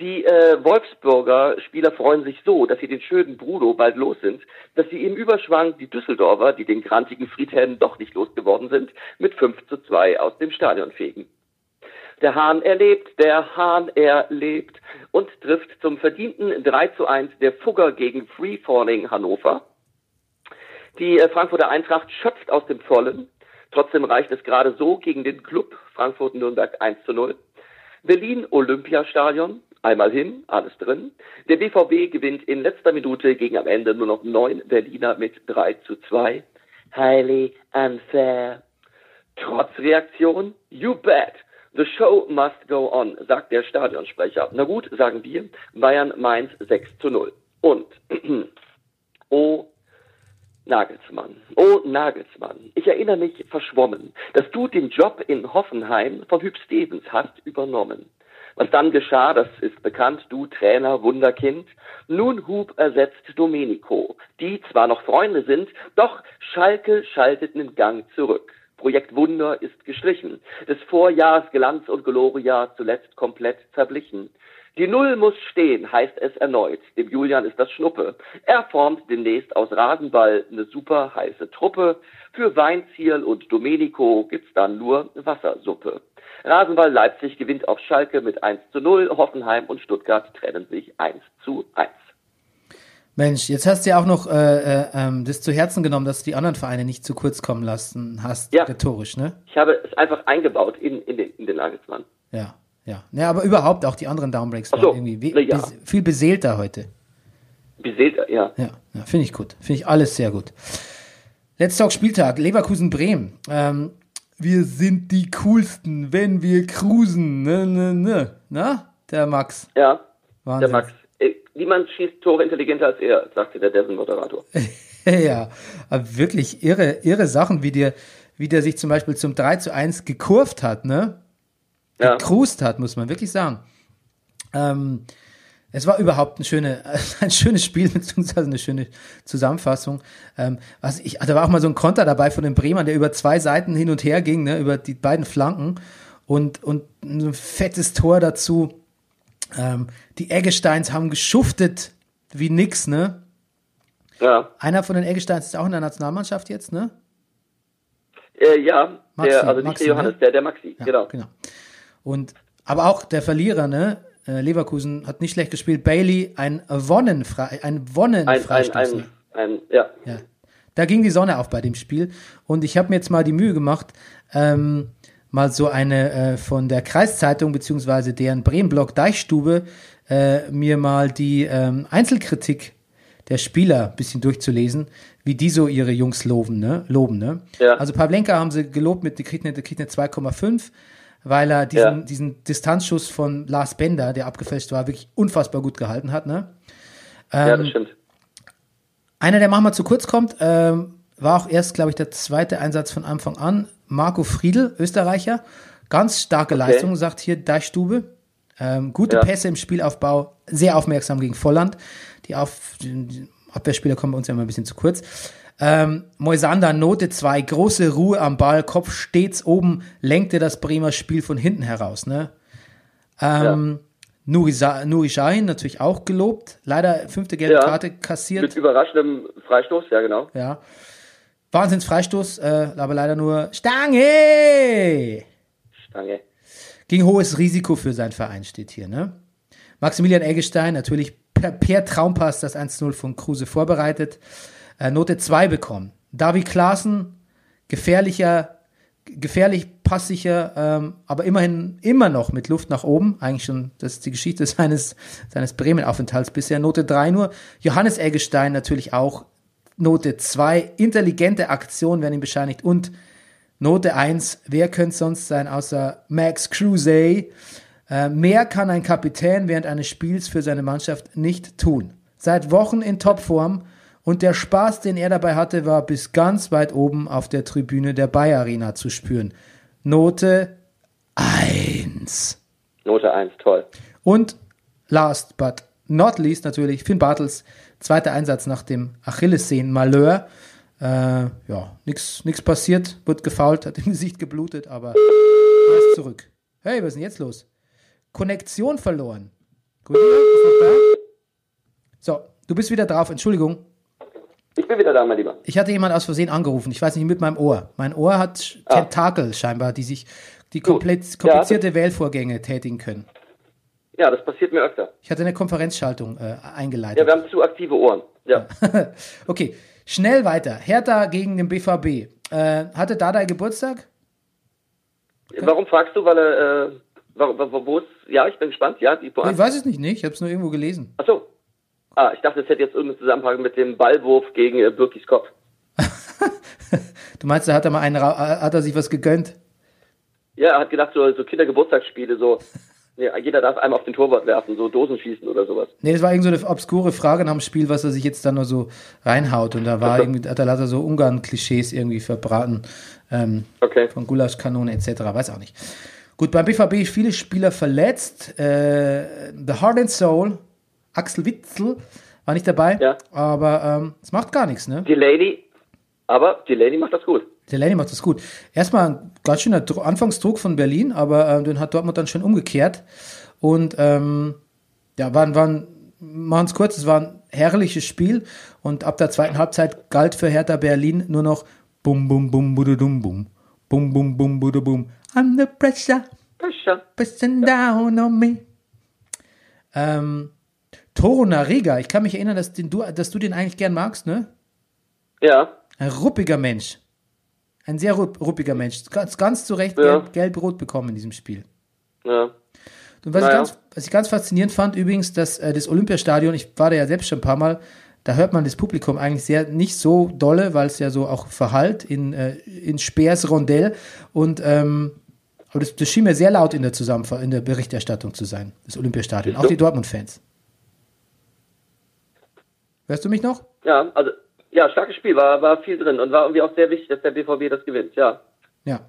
Die äh, Wolfsburger Spieler freuen sich so, dass sie den schönen Bruno bald los sind, dass sie im Überschwang die Düsseldorfer, die den grantigen Friedhelm doch nicht losgeworden sind, mit 5 zu 2 aus dem Stadion fegen. Der Hahn erlebt, der Hahn erlebt und trifft zum verdienten 3 zu 1 der Fugger gegen Free Falling Hannover. Die äh, Frankfurter Eintracht schöpft aus dem Vollen. Trotzdem reicht es gerade so gegen den Club Frankfurt-Nürnberg 1 zu 0. Berlin Olympiastadion, einmal hin, alles drin. Der BVB gewinnt in letzter Minute gegen am Ende nur noch neun Berliner mit 3 zu 2. Highly unfair. Trotz Reaktion, you bet. The show must go on, sagt der Stadionsprecher. Na gut, sagen wir, Bayern Mainz 6 zu 0. Und, oh Nagelsmann, oh Nagelsmann, ich erinnere mich verschwommen, dass du den Job in Hoffenheim von Hüb Stevens hast übernommen. Was dann geschah, das ist bekannt, du Trainer, Wunderkind. Nun Hub ersetzt Domenico, die zwar noch Freunde sind, doch Schalke schaltet den Gang zurück. Projekt Wunder ist gestrichen, des Vorjahrs Glanz und Gloria zuletzt komplett verblichen. Die Null muss stehen, heißt es erneut. Dem Julian ist das Schnuppe. Er formt demnächst aus Rasenball eine super heiße Truppe. Für Weinziel und Domenico gibt's dann nur Wassersuppe. Rasenball Leipzig gewinnt auf Schalke mit 1 zu 0. Hoffenheim und Stuttgart trennen sich 1 zu 1. Mensch, jetzt hast du ja auch noch äh, äh, ähm, das zu Herzen genommen, dass du die anderen Vereine nicht zu kurz kommen lassen hast, Ja. rhetorisch, ne? Ich habe es einfach eingebaut in, in den, in den Nagelsmann. Ja, ja. Ja, aber überhaupt auch die anderen Downbreaks Ach so, waren irgendwie we- ja. bes viel beseelter heute. Beseelt, ja. Ja, ja finde ich gut. Finde ich alles sehr gut. Let's Talk Spieltag, Leverkusen-Bremen. Ähm, wir sind die coolsten, wenn wir cruisen. Ne, ne, ne. Na, der Max. Ja, Wahnsinn. der Max. Äh, Niemand schießt Tore intelligenter als er, sagte der Dessen-Moderator. ja, aber wirklich irre, irre Sachen, wie der, wie der sich zum Beispiel zum 3 zu 1 gekurvt hat, ne? Ja. Gekrust hat, muss man wirklich sagen. Ähm, es war überhaupt ein, schöne, ein schönes Spiel, beziehungsweise eine schöne Zusammenfassung. Ähm, was ich, da war auch mal so ein Konter dabei von den Bremern, der über zwei Seiten hin und her ging, ne, über die beiden Flanken und, und ein fettes Tor dazu. Ähm, die Eggesteins haben geschuftet wie nix, ne? Ja, Einer von den Eggesteins ist auch in der Nationalmannschaft jetzt, ne? äh, ja Maxi, der, also nicht Maxi, der Johannes, ne? der, der Maxi, Ja, genau. genau. Und aber auch der Verlierer, ne? Äh, Leverkusen hat nicht schlecht gespielt. Bailey ein Wonnenfrei, ein Ein, ein, Wonnenfreistoß. ein, ein, ja. Ja. Da ging die Sonne auf bei dem Spiel. Und ich habe mir jetzt mal die Mühe gemacht, ähm, mal so eine äh, von der Kreiszeitung beziehungsweise deren Bremen-Blog Deichstube äh, mir mal die ähm, Einzelkritik der Spieler ein bisschen durchzulesen, wie die so ihre Jungs loben, ne? Loben, ne? Ja. Also Pavlenka haben sie gelobt mit, der kriegt eine, der kriegt eine 2,5, weil er diesen, Ja. diesen Distanzschuss von Lars Bender, der abgefälscht war, wirklich unfassbar gut gehalten hat, ne? ja, Ähm, das stimmt. einer, der manchmal zu kurz kommt, ähm, war auch erst, glaube ich, der zweite Einsatz von Anfang an. Marco Friedl, Österreicher. Ganz starke Leistung, sagt hier Deichstube. Ähm, gute Ja. Pässe im Spielaufbau, sehr aufmerksam gegen Volland. Die, Auf die Abwehrspieler kommen bei uns ja immer ein bisschen zu kurz. Ähm, Moisander, Note 2, große Ruhe am Ball, Kopf stets oben, lenkte das Bremer Spiel von hinten heraus. Ne? Ähm, Nuri, Sa Nuri Sahin natürlich auch gelobt. Leider fünfte gelbe Ja. Karte kassiert. Mit überraschendem Freistoß, ja genau. Ja. Wahnsinns Freistoß, äh, aber leider nur Stange! Stange. Ging hohes Risiko für seinen Verein, steht hier, ne? Maximilian Eggestein, natürlich per, per Traumpass das 1-0 von Kruse vorbereitet. Äh, Note 2 bekommen. David Klaassen, gefährlicher, gefährlich, passsicher, ähm, aber immerhin immer noch mit Luft nach oben. Eigentlich schon, das ist die Geschichte seines, seines Bremen-Aufenthalts bisher. Note 3 nur. Johannes Eggestein natürlich auch. Note 2, intelligente Aktion werden ihm bescheinigt und Note 1, wer könnte es sonst sein außer Max Kruse? Äh, mehr kann ein Kapitän während eines Spiels für seine Mannschaft nicht tun. Seit Wochen in Topform und der Spaß, den er dabei hatte, war bis ganz weit oben auf der Tribüne der Bayer Arena zu spüren. Note 1. Note 1, toll. Und last but not least natürlich Finn Bartels, zweiter Einsatz nach dem Achillessehnen-Malheur. Äh, ja, nichts nix passiert, wird gefault, hat im Gesicht geblutet, aber er ist zurück. Hey, was ist denn jetzt los? Konnektion verloren. Rüdiger, bist du noch da? So, du bist wieder drauf, Entschuldigung. Ich bin wieder da, mein Lieber. Ich hatte jemand aus Versehen angerufen, ich weiß nicht, mit meinem Ohr. Mein Ohr hat Sch- Tentakel scheinbar, die sich die komplett, komplizierte Wählvorgänge tätigen können. Ja, das passiert mir öfter. Ich hatte eine Konferenzschaltung äh, eingeleitet. Ja, wir haben zu aktive Ohren. Ja. Okay, schnell weiter. Hertha gegen den BVB. Äh, hatte Dada Geburtstag? Warum fragst du? Weil er, äh, wo, wo, ist, ja, ich bin gespannt. Ja, die Ich Pointe. weiß es nicht, nicht. Ich habe es nur irgendwo gelesen. Ach so. Ah, ich dachte, es hätte jetzt irgendeinen Zusammenhang mit dem Ballwurf gegen äh, Birkis Kopf. Du meinst, da hat er mal einen, hat er sich was gegönnt? Ja, er hat gedacht, so, so Kindergeburtstagsspiele, so, ja, jeder darf einem auf den Torwart werfen, so Dosen schießen oder sowas. Nee, das war irgend so eine obskure Frage nach dem Spiel, was er sich jetzt dann nur so reinhaut. Und da war irgendwie, hat er lauter so Ungarn-Klischees irgendwie verbraten. Ähm, Okay. von Gulaschkanone etc. Weiß auch nicht. Gut, beim BVB viele Spieler verletzt. Äh, The Heart and Soul, Axel Witzel war nicht dabei, Ja. aber ähm, es macht gar nichts, ne? Delaney, aber Delaney macht das gut. Delaney macht das gut. Erstmal ein ganz schöner Dru- Anfangsdruck von Berlin, aber äh, den hat Dortmund dann schon umgekehrt. Und ähm, ja, waren, waren, machen es kurz, es war ein herrliches Spiel und ab der zweiten Halbzeit galt für Hertha Berlin nur noch bum, bum, bum, bududum, bum, bum, bum, bum, budubum, under pressure, Pressure. pressing down on me. Ähm, Toro Nariga, ich kann mich erinnern, dass, den, du, dass du den eigentlich gern magst, ne? Ja. Ein ruppiger Mensch. Ein sehr rupp- ruppiger Mensch. Ganz, ganz zu Recht Ja. gelb- gelb-rot bekommen in diesem Spiel. Ja. Und was, ich Naja. ganz, was ich ganz faszinierend fand, übrigens, dass äh, das Olympiastadion, ich war da ja selbst schon ein paar Mal, da hört man das Publikum eigentlich sehr nicht so dolle, weil es ja so auch verhallt in, äh, in Speers Rondell. Und ähm, aber das, das schien mir sehr laut in der Zusammenfassung, in der Berichterstattung zu sein, das Olympiastadion. Auch die Dortmund-Fans. Hörst du mich noch? Ja, also, ja, starkes Spiel, war, war viel drin und war irgendwie auch sehr wichtig, dass der BVB das gewinnt, ja. Ja.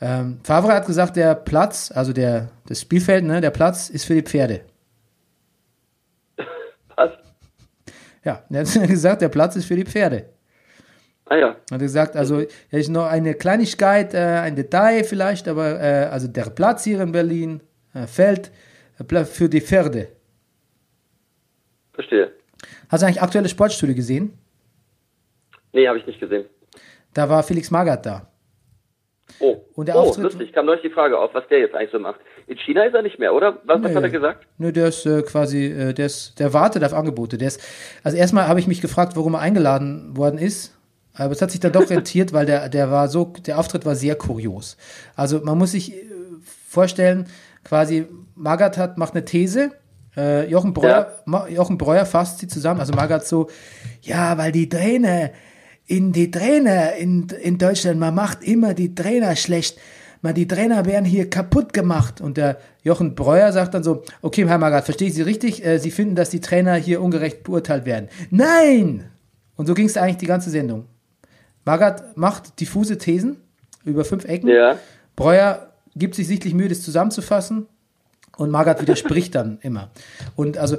Ähm, Favre hat gesagt, der Platz, also der, das Spielfeld, ne, der Platz ist für die Pferde. Was? Ja, er hat gesagt, der Platz ist für die Pferde. Ah ja. Hat er gesagt, also hier ist noch eine Kleinigkeit, äh, ein Detail vielleicht, aber äh, also der Platz hier in Berlin, äh, Feld äh, für die Pferde. Verstehe. Hast du eigentlich aktuelle Sportstudio gesehen? Nee, habe ich nicht gesehen. Da war Felix Magath da. Oh, Und der oh Auftritt- lustig, kam neulich die Frage auf, was der jetzt eigentlich so macht. In China ist er nicht mehr, oder? Was, was Nee. hat er gesagt? Nö, der ist äh, quasi, äh, der ist, der wartet auf Angebote. Der ist, also erstmal habe ich mich gefragt, warum er eingeladen worden ist. Aber es hat sich dann doch rentiert, weil der, der war so, der Auftritt war sehr kurios. Also man muss sich äh, vorstellen, quasi Magath hat, macht eine These, äh, Jochen Breuer, Ja. Jochen Breuer fasst sie zusammen. Also Magath so, ja, weil die Trainer, in die Trainer in, in Deutschland, man macht immer die Trainer schlecht. Man, die Trainer werden hier kaputt gemacht. Und der Jochen Breuer sagt dann so, okay, Herr Magath, verstehe ich Sie richtig? Äh, Sie finden, dass die Trainer hier ungerecht beurteilt werden. Nein! Und so ging es eigentlich die ganze Sendung. Magath macht diffuse Thesen über fünf Ecken. Ja. Breuer gibt sich sichtlich Mühe, das zusammenzufassen. Und Magath widerspricht dann immer. Und also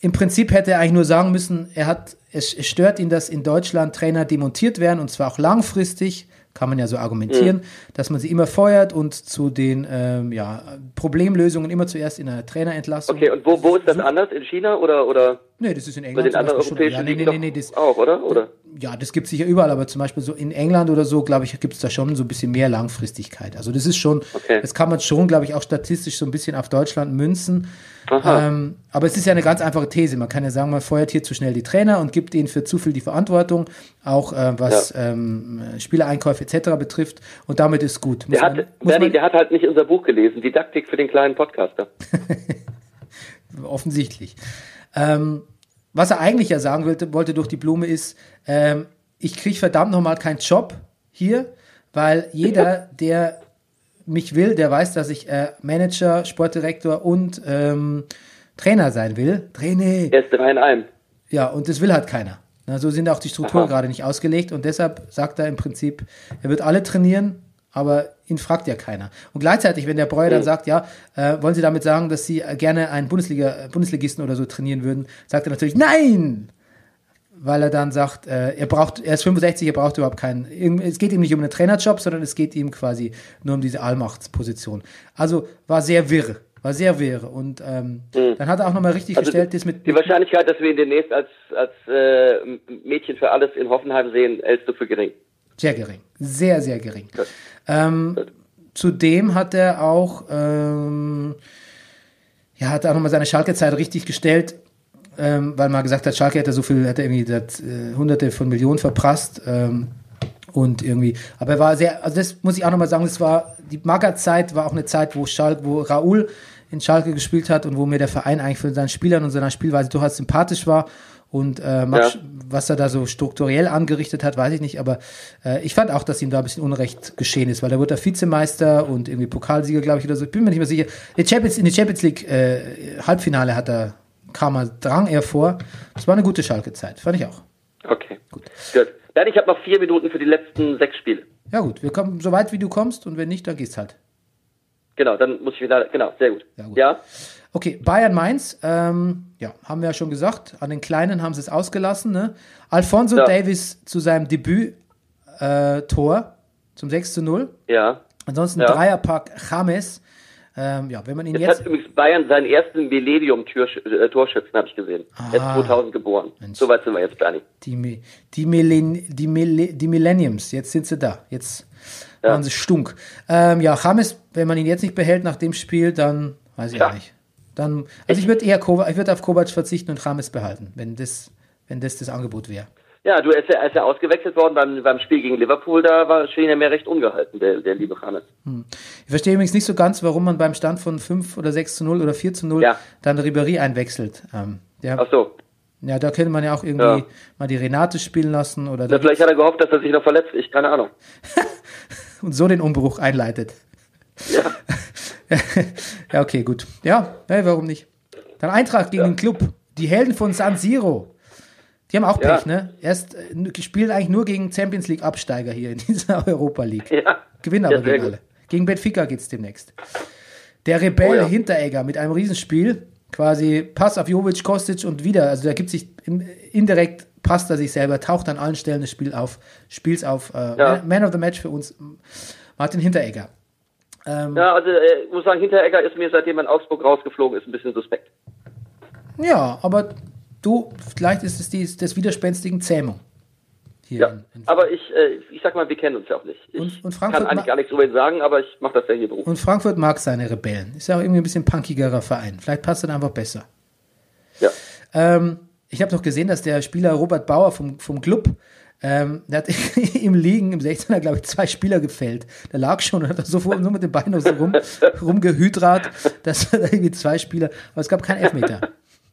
im Prinzip hätte er eigentlich nur sagen müssen, er hat, es, es stört ihn, dass in Deutschland Trainer demontiert werden und zwar auch langfristig, kann man ja so argumentieren, dass man sie immer feuert und zu den ähm, ja, Problemlösungen immer zuerst in einer Trainerentlassung. Okay, und wo, wo ist das anders? In China oder, oder Nee, das ist in bei England den zum anderen Beispiel schon. europäischen Ja, nee, nee, nee, das, auch, oder? oder? ja, das gibt es sicher überall, aber zum Beispiel so in England oder so, glaube ich, gibt es da schon so ein bisschen mehr Langfristigkeit. Also das ist schon, Okay. das kann man schon, glaube ich, auch statistisch so ein bisschen auf Deutschland münzen. Ähm, aber es ist ja eine ganz einfache These. Man kann ja sagen, man feuert hier zu schnell die Trainer und gibt ihnen für zu viel die Verantwortung, auch äh, was ähm, Spielereinkäufe etc. betrifft. Und damit ist gut. Muss Der hat, man, Bernie, man, der hat halt nicht unser Buch gelesen, Didaktik für den kleinen Podcaster. offensichtlich. Ähm, was er eigentlich ja sagen wollte, wollte durch die Blume ist, ähm, ich kriege verdammt nochmal keinen Job hier, weil jeder, der mich will, der weiß, dass ich äh, Manager, Sportdirektor und ähm, Trainer sein will. Trainer. Er ist drei in einem. Ja, und das will halt keiner. Na, so sind auch die Strukturen Aha. gerade nicht ausgelegt und deshalb sagt er im Prinzip, er wird alle trainieren, aber ihn fragt ja keiner. Und gleichzeitig, wenn der Breuer dann sagt, ja, äh, wollen Sie damit sagen, dass Sie äh, gerne einen Bundesliga, Bundesligisten oder so trainieren würden, sagt er natürlich, nein! Weil er dann sagt, äh, er braucht, er ist 65, er braucht überhaupt keinen, es geht ihm nicht um einen Trainerjob, sondern es geht ihm quasi nur um diese Allmachtsposition. Also war sehr wirr, war sehr wirr. Und ähm, dann hat er auch nochmal richtig Also gestellt, das mit, die Wahrscheinlichkeit, dass wir ihn demnächst als, als äh, Mädchen für alles in Hoffenheim sehen, du für gering. Sehr gering. Sehr, sehr gering. Ähm, zudem hat er auch, ähm, ja, hat er auch nochmal seine Schalke-Zeit richtig gestellt, ähm, weil man gesagt hat, Schalke hätte so viel, hätte irgendwie das, äh, hunderte von Millionen verprasst. Ähm, und irgendwie, aber er war sehr, also das muss ich auch nochmal sagen, das war, die Mager-Zeit war auch eine Zeit, wo Schalke, wo Raoul in Schalke gespielt hat und wo mir der Verein eigentlich von seinen Spielern und seiner Spielweise durchaus sympathisch war. Und äh, Max, Ja. was er da so strukturell angerichtet hat, weiß ich nicht, aber äh, ich fand auch, dass ihm da ein bisschen Unrecht geschehen ist, weil da wurde er Vizemeister und irgendwie Pokalsieger, glaube ich, oder so. Ich bin mir nicht mehr sicher. Die Champions, in die Champions League äh, Halbfinale hat er, kam er, drang er vor. Das war eine gute Schalke-Zeit, fand ich auch. Okay. Gut. Gut. Dann, ich habe noch vier Minuten für die letzten sechs Spiele. Ja gut, wir kommen so weit, wie du kommst und wenn nicht, dann geht's halt. Genau, dann muss ich wieder, genau, sehr gut. Ja, gut. Ja? Okay, Bayern Mainz, ähm, ja, haben wir ja schon gesagt, an den Kleinen haben sie es ausgelassen. Ne? Alfonso Ja. Davis zu seinem Debüt-Tor zum 6 zu 0. Ja. Ansonsten Ja. Dreierpack James, Ähm, ja, wenn man ihn Jetzt, jetzt. hat übrigens Bayern seinen ersten Millennium-Torschützen, habe ich gesehen. Er ist Ah. 2000 geboren. Soweit sind wir jetzt, Bernie. Die, Mi- die, Millen, die, Mille- die Millenniums, jetzt sind sie da. Jetzt waren sie stunk. Ähm, ja, James, wenn man ihn jetzt nicht behält nach dem Spiel, dann weiß ich Ja. nicht. Dann, also ich würde eher Kovac, ich würde auf Kovac verzichten und James behalten, wenn das, wenn das das Angebot wäre. Ja, du, ist ja, ist ja ausgewechselt worden beim, beim Spiel gegen Liverpool, da war schien er mir recht ungehalten, der, der liebe James. Ich verstehe übrigens nicht so ganz, warum man beim Stand von 5 oder 6 zu 0 oder 4 zu 0 Ja. dann Ribéry einwechselt. Ähm, der, Ach so. ja, da könnte man ja auch irgendwie Ja. mal die Renate spielen lassen oder Na, vielleicht hat er gehofft, dass er sich noch verletzt. Ich keine Ahnung. und so den Umbruch einleitet. Ja. ja, okay, gut. Ja, ja warum nicht? Dann Eintracht gegen den Club. Die Helden von San Siro. Die haben auch Ja. Pech, ne? Erst äh, spielen eigentlich nur gegen Champions League Absteiger hier in dieser Europa League. Ja. Gewinnen aber Ja, gegen alle. Gegen Benfica geht's demnächst. Der Rebell Oh ja. Hinteregger mit einem Riesenspiel. Quasi Pass auf Jovic, Kostic und wieder. Also da gibt sich indirekt passt er sich selber, taucht an allen Stellen des Spiel auf, Spiels auf. Äh, Ja. Man of the Match für uns, Martin Hinteregger. Ja, also äh, ich muss sagen, Hinteregger ist mir, seitdem in Augsburg rausgeflogen ist, ein bisschen suspekt. Ja, aber du, vielleicht ist es die, des widerspenstigen Zähmung. Hier Ja. in, in, Aber ich, äh, ich sag mal, wir kennen uns ja auch nicht. Ich Und- und Frankfurt kann eigentlich gar nichts über ihn sagen, aber ich mache das ja hier beruflich. und Frankfurt mag seine Rebellen. Ist ja auch irgendwie ein bisschen punkigerer Verein. Vielleicht passt er einfach besser. Ja. Ähm, ich habe noch gesehen, dass der Spieler Robert Bauer vom, vom Club, ähm, der hat im Liegen, im 16er, glaube ich, zwei Spieler gefällt. Der lag schon und hat da sofort nur mit den Beinen so rum, rumgehydrat, dass er da irgendwie zwei Spieler, aber es gab keinen Elfmeter.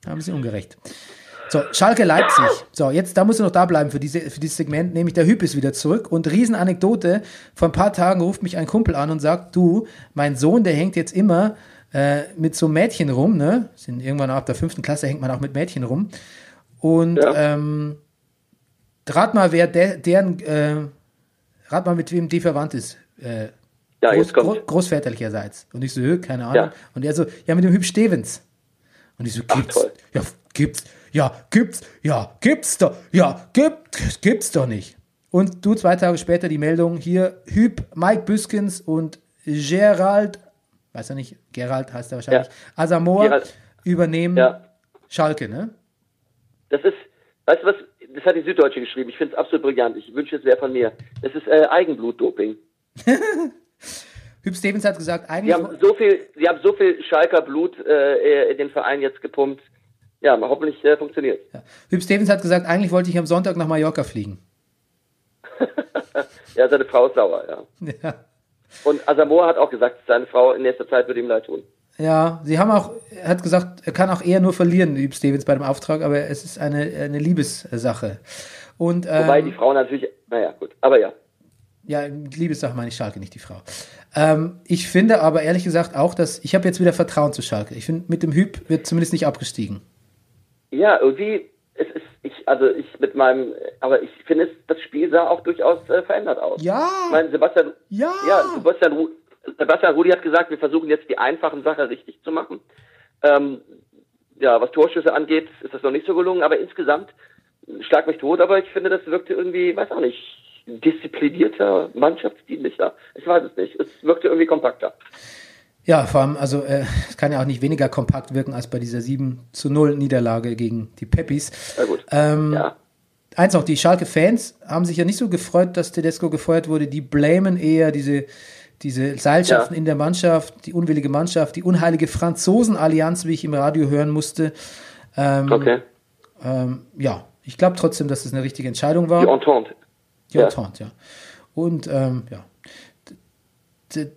War ein bisschen ungerecht. So, Schalke Leipzig. So, jetzt, da musst du noch da bleiben für, diese, für dieses Segment, nämlich der Hüb ist wieder zurück. Und Riesenanekdote, vor ein paar Tagen ruft mich ein Kumpel an und sagt, du, mein Sohn, der hängt jetzt immer äh, mit so Mädchen rum, ne? Sind irgendwann ab der fünften Klasse hängt man auch mit Mädchen rum. Und Ja. ähm, rat mal, wer der, deren, äh, rat mal, mit wem die verwandt ist. Äh, Ja, Groß, jetzt kommt. Gro Großväterlicherseits. Und ich so, "Hö, keine Ahnung. Ja. Und er so, ja, mit dem Hüb Stevens. Und ich so, gibt's? toll. ja, gibt's? Ja, gibt's? Ja, gibt's doch. Ja, gibt, gibt's doch nicht. Und du zwei Tage später die Meldung hier, Hüb, Mike Büskens und Gerald, weiß er nicht, Gerald heißt er wahrscheinlich, Ja. Asamoah übernehmen Ja. Schalke, ne? Das ist, weißt du was, das hat die Süddeutsche geschrieben. Ich finde es absolut brillant. Ich wünsche, es wäre von mir. Das ist äh, Eigenblutdoping. Hüb Stevens hat gesagt, eigentlich, haben so viel, die haben so viel Schalker Blut äh, in den Verein jetzt gepumpt. Ja, hoffentlich äh, funktioniert. ja. Hüb Stevens hat gesagt, eigentlich wollte ich am Sonntag nach Mallorca fliegen. Ja, seine Frau ist sauer, ja. Ja. Und Asamoah hat auch gesagt, seine Frau in nächster Zeit würde ihm leid tun. Ja, sie haben auch, er hat gesagt, er kann auch eher nur verlieren, Hüb Stevens, bei dem Auftrag, aber es ist eine, eine Liebessache. Und, Wobei ähm, die Frau natürlich, naja, gut. Aber ja. ja, Liebessache meine ich Schalke, nicht die Frau. Ähm, ich finde aber ehrlich gesagt auch, dass, ich habe jetzt wieder Vertrauen zu Schalke. Ich finde, mit dem Hüb wird zumindest nicht abgestiegen. Ja, irgendwie, es ist, ich, also ich mit meinem, aber ich finde, das Spiel sah auch durchaus äh, verändert aus. Ja. Ich meine, Sebastian, Ja. ja, Sebastian, Ru- Sebastian Rudi hat gesagt, wir versuchen jetzt die einfachen Sachen richtig zu machen. Ähm, ja, was Torschüsse angeht, ist das noch nicht so gelungen, aber insgesamt schlag mich tot, aber ich finde, das wirkte irgendwie, weiß auch nicht, disziplinierter, mannschaftsdienlicher. Ich weiß es nicht. Es wirkte irgendwie kompakter. Ja, vor allem, also äh, es kann ja auch nicht weniger kompakt wirken als bei dieser 7 zu 0 Niederlage gegen die Peppis. Na gut. Ähm, ja. Eins noch, die Schalke-Fans haben sich ja nicht so gefreut, dass Tedesco gefeuert wurde. Die blamen eher diese, diese Seilschaften Ja. in der Mannschaft, die unwillige Mannschaft, die unheilige Franzosen-Allianz, wie ich im Radio hören musste. Ähm, Okay. ähm, ja, ich glaube trotzdem, dass es eine richtige Entscheidung war. Die Entente. Die Ja. Entente, ja. Und ähm, ja. D-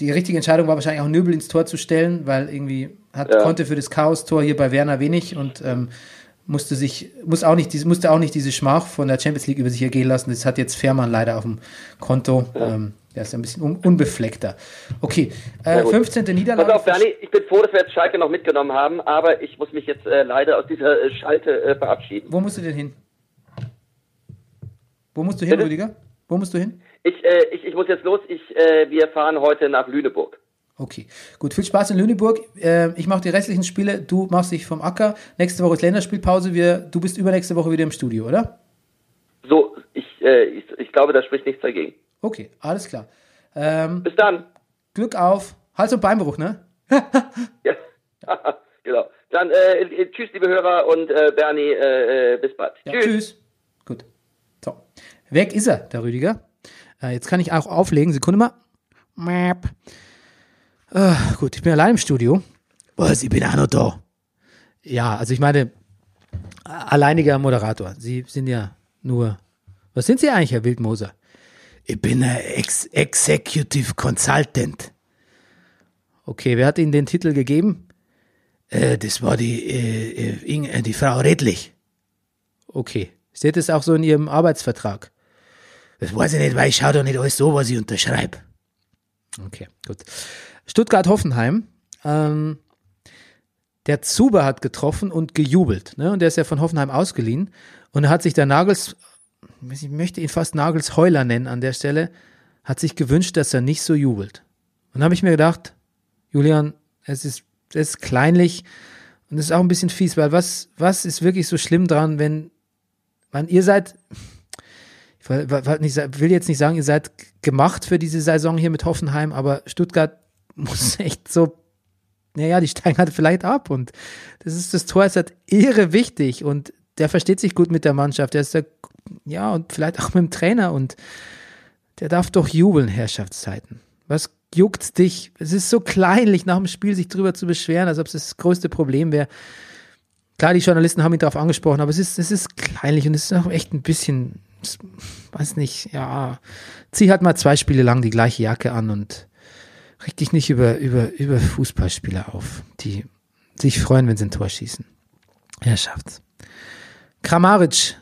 Die richtige Entscheidung war wahrscheinlich auch Nöbel ins Tor zu stellen, weil irgendwie hat, Ja. konnte für das Chaos-Tor hier bei Werner wenig und ähm, musste sich, muss auch nicht, diese- musste auch nicht diese Schmach von der Champions League über sich ergehen lassen. Das hat jetzt Fährmann leider auf dem Konto. Ähm, der ist ein bisschen un unbefleckter. Okay, äh, gut. 15. Niederlage. Pass auf, Bernie, ich bin froh, dass wir jetzt Schalke noch mitgenommen haben, aber ich muss mich jetzt äh, leider aus dieser äh, Schalte äh, verabschieden. Wo musst du denn hin? Wo musst du hin, Bitte? Rüdiger? Wo musst du hin? Ich, äh, ich, ich muss jetzt los. Ich, äh, wir fahren heute nach Lüneburg. Okay, gut. Viel Spaß in Lüneburg. Äh, ich mache die restlichen Spiele. Du machst dich vom Acker. Nächste Woche ist Länderspielpause. Wir, du bist übernächste Woche wieder im Studio, oder? So, ich, ich, ich glaube, da spricht nichts dagegen. Okay, alles klar. Ähm, Bis dann. Glück auf. Hals- und Beinbruch, ne? ja. genau. Dann äh, tschüss, liebe Hörer und äh, Bernie, äh, äh bis bald. Ja, tschüss. tschüss. Gut. So. Weg ist er, der Rüdiger. Äh, jetzt kann ich auch auflegen. Sekunde mal. Map. Äh, gut, ich bin allein im Studio. Was, ich bin auch noch da. Ja, also ich meine, alleiniger Moderator. Sie sind ja nur. Was sind Sie eigentlich, Herr Wildmoser? Ich bin ein Ex Executive Consultant. Okay, wer hat Ihnen den Titel gegeben? Äh, das war die, äh, äh, äh die Frau Redlich. Okay. Steht es auch so in Ihrem Arbeitsvertrag? Das weiß ich nicht, weil ich schaue doch nicht alles so, was ich unterschreibe. Okay, gut. Stuttgart-Hoffenheim. Ähm, der Zuber hat getroffen und gejubelt. Ne? Und der ist ja von Hoffenheim ausgeliehen. Und er hat sich der Nagels, ich möchte ihn fast Nagels Heuler nennen an der Stelle, hat sich gewünscht, dass er nicht so jubelt. Und da habe ich mir gedacht, Julian, es ist, es ist kleinlich und es ist auch ein bisschen fies, weil was, was ist wirklich so schlimm dran, wenn man, ihr seid, ich will jetzt nicht sagen, ihr seid gemacht für diese Saison hier mit Hoffenheim, aber Stuttgart muss echt so naja, die steigen halt vielleicht ab und das ist das Tor ist halt irre wichtig und der versteht sich gut mit der Mannschaft, der ist der, ja, und vielleicht auch mit dem Trainer und der darf doch jubeln, Herrschaftszeiten. Was juckt dich? Es ist so kleinlich, nach dem Spiel sich drüber zu beschweren, als ob es das größte Problem wäre. Klar, die Journalisten haben ihn darauf angesprochen, aber es ist, es ist kleinlich und es ist auch echt ein bisschen, weiß nicht, ja, zieh halt mal zwei Spiele lang die gleiche Jacke an und Reg dich nicht über, über, über Fußballspieler auf, die sich freuen, wenn sie ein Tor schießen. Er schafft's. Kramaric,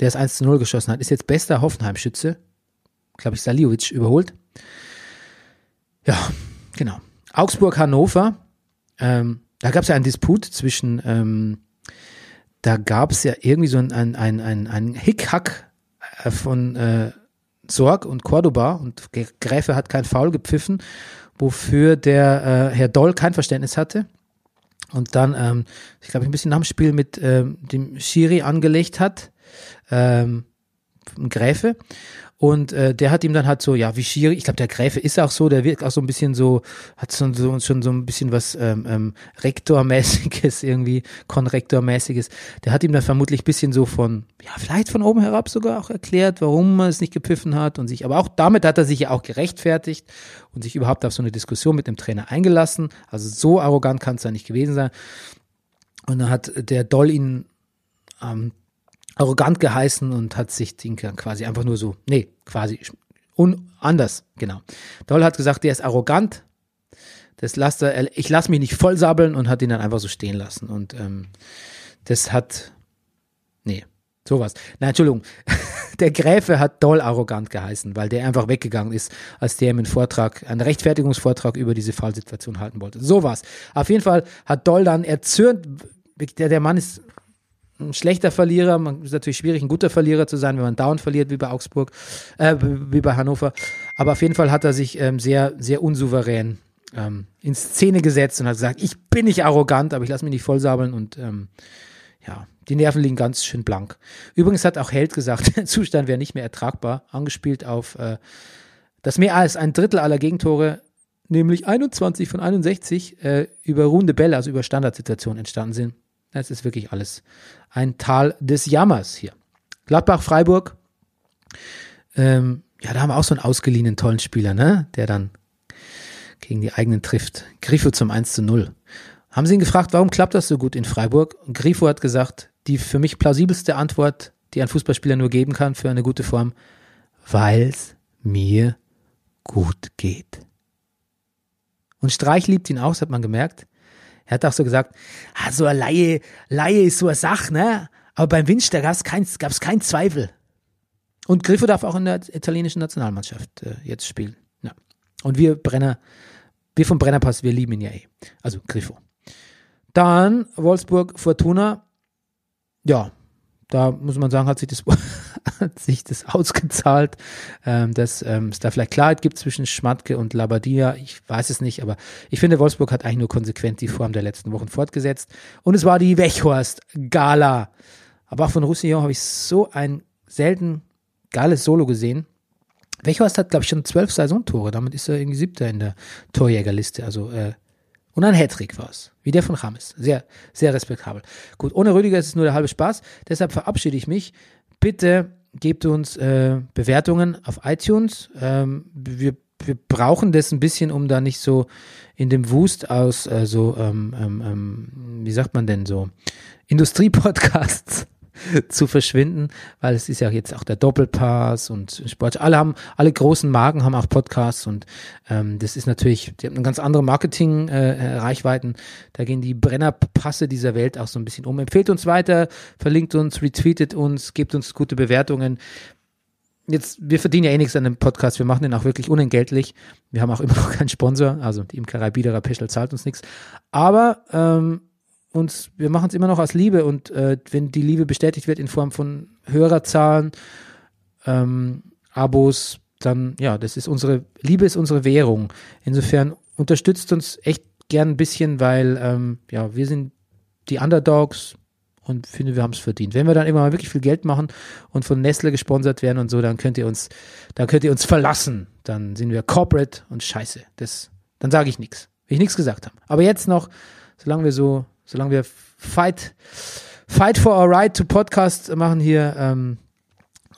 der es 1 zu 0 geschossen hat, ist jetzt bester Hoffenheim-Schütze. Glaube ich, Saliovic überholt. Ja, genau. Augsburg-Hannover. Ähm, da gab es ja einen Disput zwischen, ähm, da gab es ja irgendwie so ein, ein, ein, ein, ein Hickhack äh, von äh, Sorg und Cordoba und Gräfe hat kein Foul gepfiffen wofür der äh, Herr Doll kein Verständnis hatte. Und dann, ähm, ich glaube, ein bisschen nach dem Spiel mit ähm, dem Schiri angelegt hat, ähm, Gräfe. Und äh, der hat ihm dann halt so, ja, wie Schiri, ich glaube, der Gräfe ist auch so, der wirkt auch so ein bisschen so, hat so, so schon so ein bisschen was ähm, ähm, Rektormäßiges irgendwie, Konrektormäßiges. Der hat ihm dann vermutlich bisschen so von, ja, vielleicht von oben herab sogar auch erklärt, warum man es nicht gepfiffen hat und sich, aber auch damit hat er sich ja auch gerechtfertigt und sich überhaupt auf so eine Diskussion mit dem Trainer eingelassen. Also so arrogant kann es ja nicht gewesen sein. Und dann hat der Doll ihn am arrogant geheißen und hat sich Tinker quasi einfach nur so, nee, quasi un anders, genau. Doll hat gesagt, der ist arrogant. Das lasst er, ich lasse mich nicht voll sabbeln und hat ihn dann einfach so stehen lassen. Und ähm, das hat, nee, sowas. Nein, Entschuldigung. Der Gräfe hat Doll arrogant geheißen, weil der einfach weggegangen ist, als der ihm einen Vortrag, einen Rechtfertigungsvortrag über diese Fallsituation halten wollte. Sowas. Auf jeden Fall hat Doll dann erzürnt, der, der Mann ist ein schlechter Verlierer. Man ist natürlich schwierig, ein guter Verlierer zu sein, wenn man down verliert, wie bei Augsburg, äh, wie bei Hannover. Aber auf jeden Fall hat er sich ähm, sehr, sehr unsouverän ähm, in Szene gesetzt und hat gesagt, ich bin nicht arrogant, aber ich lasse mich nicht vollsabeln und ähm, ja, die Nerven liegen ganz schön blank. Übrigens hat auch Held gesagt, der Zustand wäre nicht mehr ertragbar, angespielt auf, äh, dass mehr als ein Drittel aller Gegentore, nämlich 21 von 61, äh, über runde Bälle, also über Standardsituationen entstanden sind. Das ist wirklich alles ein Tal des Jammers hier. Gladbach-Freiburg. Ähm, ja, da haben wir auch so einen ausgeliehenen tollen Spieler, ne? Der dann gegen die eigenen trifft. Grifo zum 1 zu 0. Haben sie ihn gefragt, warum klappt das so gut in Freiburg? Und Grifo hat gesagt, die für mich plausibelste Antwort, die ein Fußballspieler nur geben kann für eine gute Form, weil's mir gut geht. Und Streich liebt ihn auch, das hat man gemerkt. Er hat auch so gesagt, ah, so eine Laie, Laie ist so eine Sache, ne? Aber beim Winch, da gab es kein, keinen Zweifel. Und Griffo darf auch in der italienischen Nationalmannschaft äh, jetzt spielen. Ja. Und wir Brenner, wir vom Brennerpass, wir lieben ihn ja eh. Also Griffo. Dann Wolfsburg Fortuna. Ja, da muss man sagen, hat sich das, hat sich das ausgezahlt, ähm, dass ähm, es da vielleicht Klarheit gibt zwischen Schmatke und Labadia. Ich weiß es nicht, aber ich finde, Wolfsburg hat eigentlich nur konsequent die Form der letzten Wochen fortgesetzt. Und es war die Wechhorst-Gala. Aber auch von Roussillon habe ich so ein selten geiles Solo gesehen. Wechhorst hat, glaube ich, schon zwölf Saisontore. Damit ist er irgendwie siebter in der Torjägerliste. Also äh, Und ein Hattrick war es, wie der von James. Sehr, sehr respektabel. Gut, ohne Rüdiger ist es nur der halbe Spaß. Deshalb verabschiede ich mich. Bitte gebt uns äh, Bewertungen auf iTunes. Ähm, wir, wir brauchen das ein bisschen, um da nicht so in dem Wust aus äh, so, ähm, ähm, ähm wie sagt man denn so, Industriepodcasts zu verschwinden, weil es ist ja jetzt auch der Doppelpass und Sport. Alle haben, alle großen Marken haben auch Podcasts und ähm, das ist natürlich, die haben eine ganz andere Marketing-Reichweiten. Äh, da gehen die Brennerpasse dieser Welt auch so ein bisschen um. Empfehlt uns weiter, verlinkt uns, retweetet uns, gebt uns gute Bewertungen. Jetzt, wir verdienen ja eh nichts an dem Podcast, wir machen den auch wirklich unentgeltlich. Wir haben auch immer noch keinen Sponsor, also die Imkerei Biederer Peschel zahlt uns nichts. Aber ähm, uns, wir machen es immer noch aus Liebe und äh, wenn die Liebe bestätigt wird in Form von Hörerzahlen, ähm, Abos, dann ja, das ist unsere Liebe ist unsere Währung. Insofern unterstützt uns echt gern ein bisschen, weil ähm, ja, wir sind die Underdogs und finde, wir haben es verdient. Wenn wir dann immer mal wirklich viel Geld machen und von Nestle gesponsert werden und so, dann könnt ihr uns, dann könnt ihr uns verlassen. Dann sind wir corporate und scheiße. Das, dann sage ich nichts. Will ich nichts gesagt haben. Aber jetzt noch, solange wir so solange wir Fight, Fight for our Right to Podcast machen hier, ähm,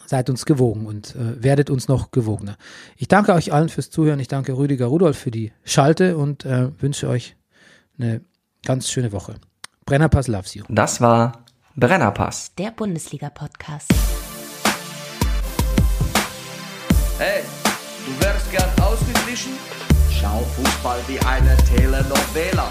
seid uns gewogen und äh, werdet uns noch gewogener. Ich danke euch allen fürs Zuhören. Ich danke Rüdiger Rudolf für die Schalte und äh, wünsche euch eine ganz schöne Woche. Brennerpass loves you. Das war Brennerpass. Der Bundesliga-Podcast. Hey, du wärst gern ausgeglichen? Schau Fußball wie eine Telenovela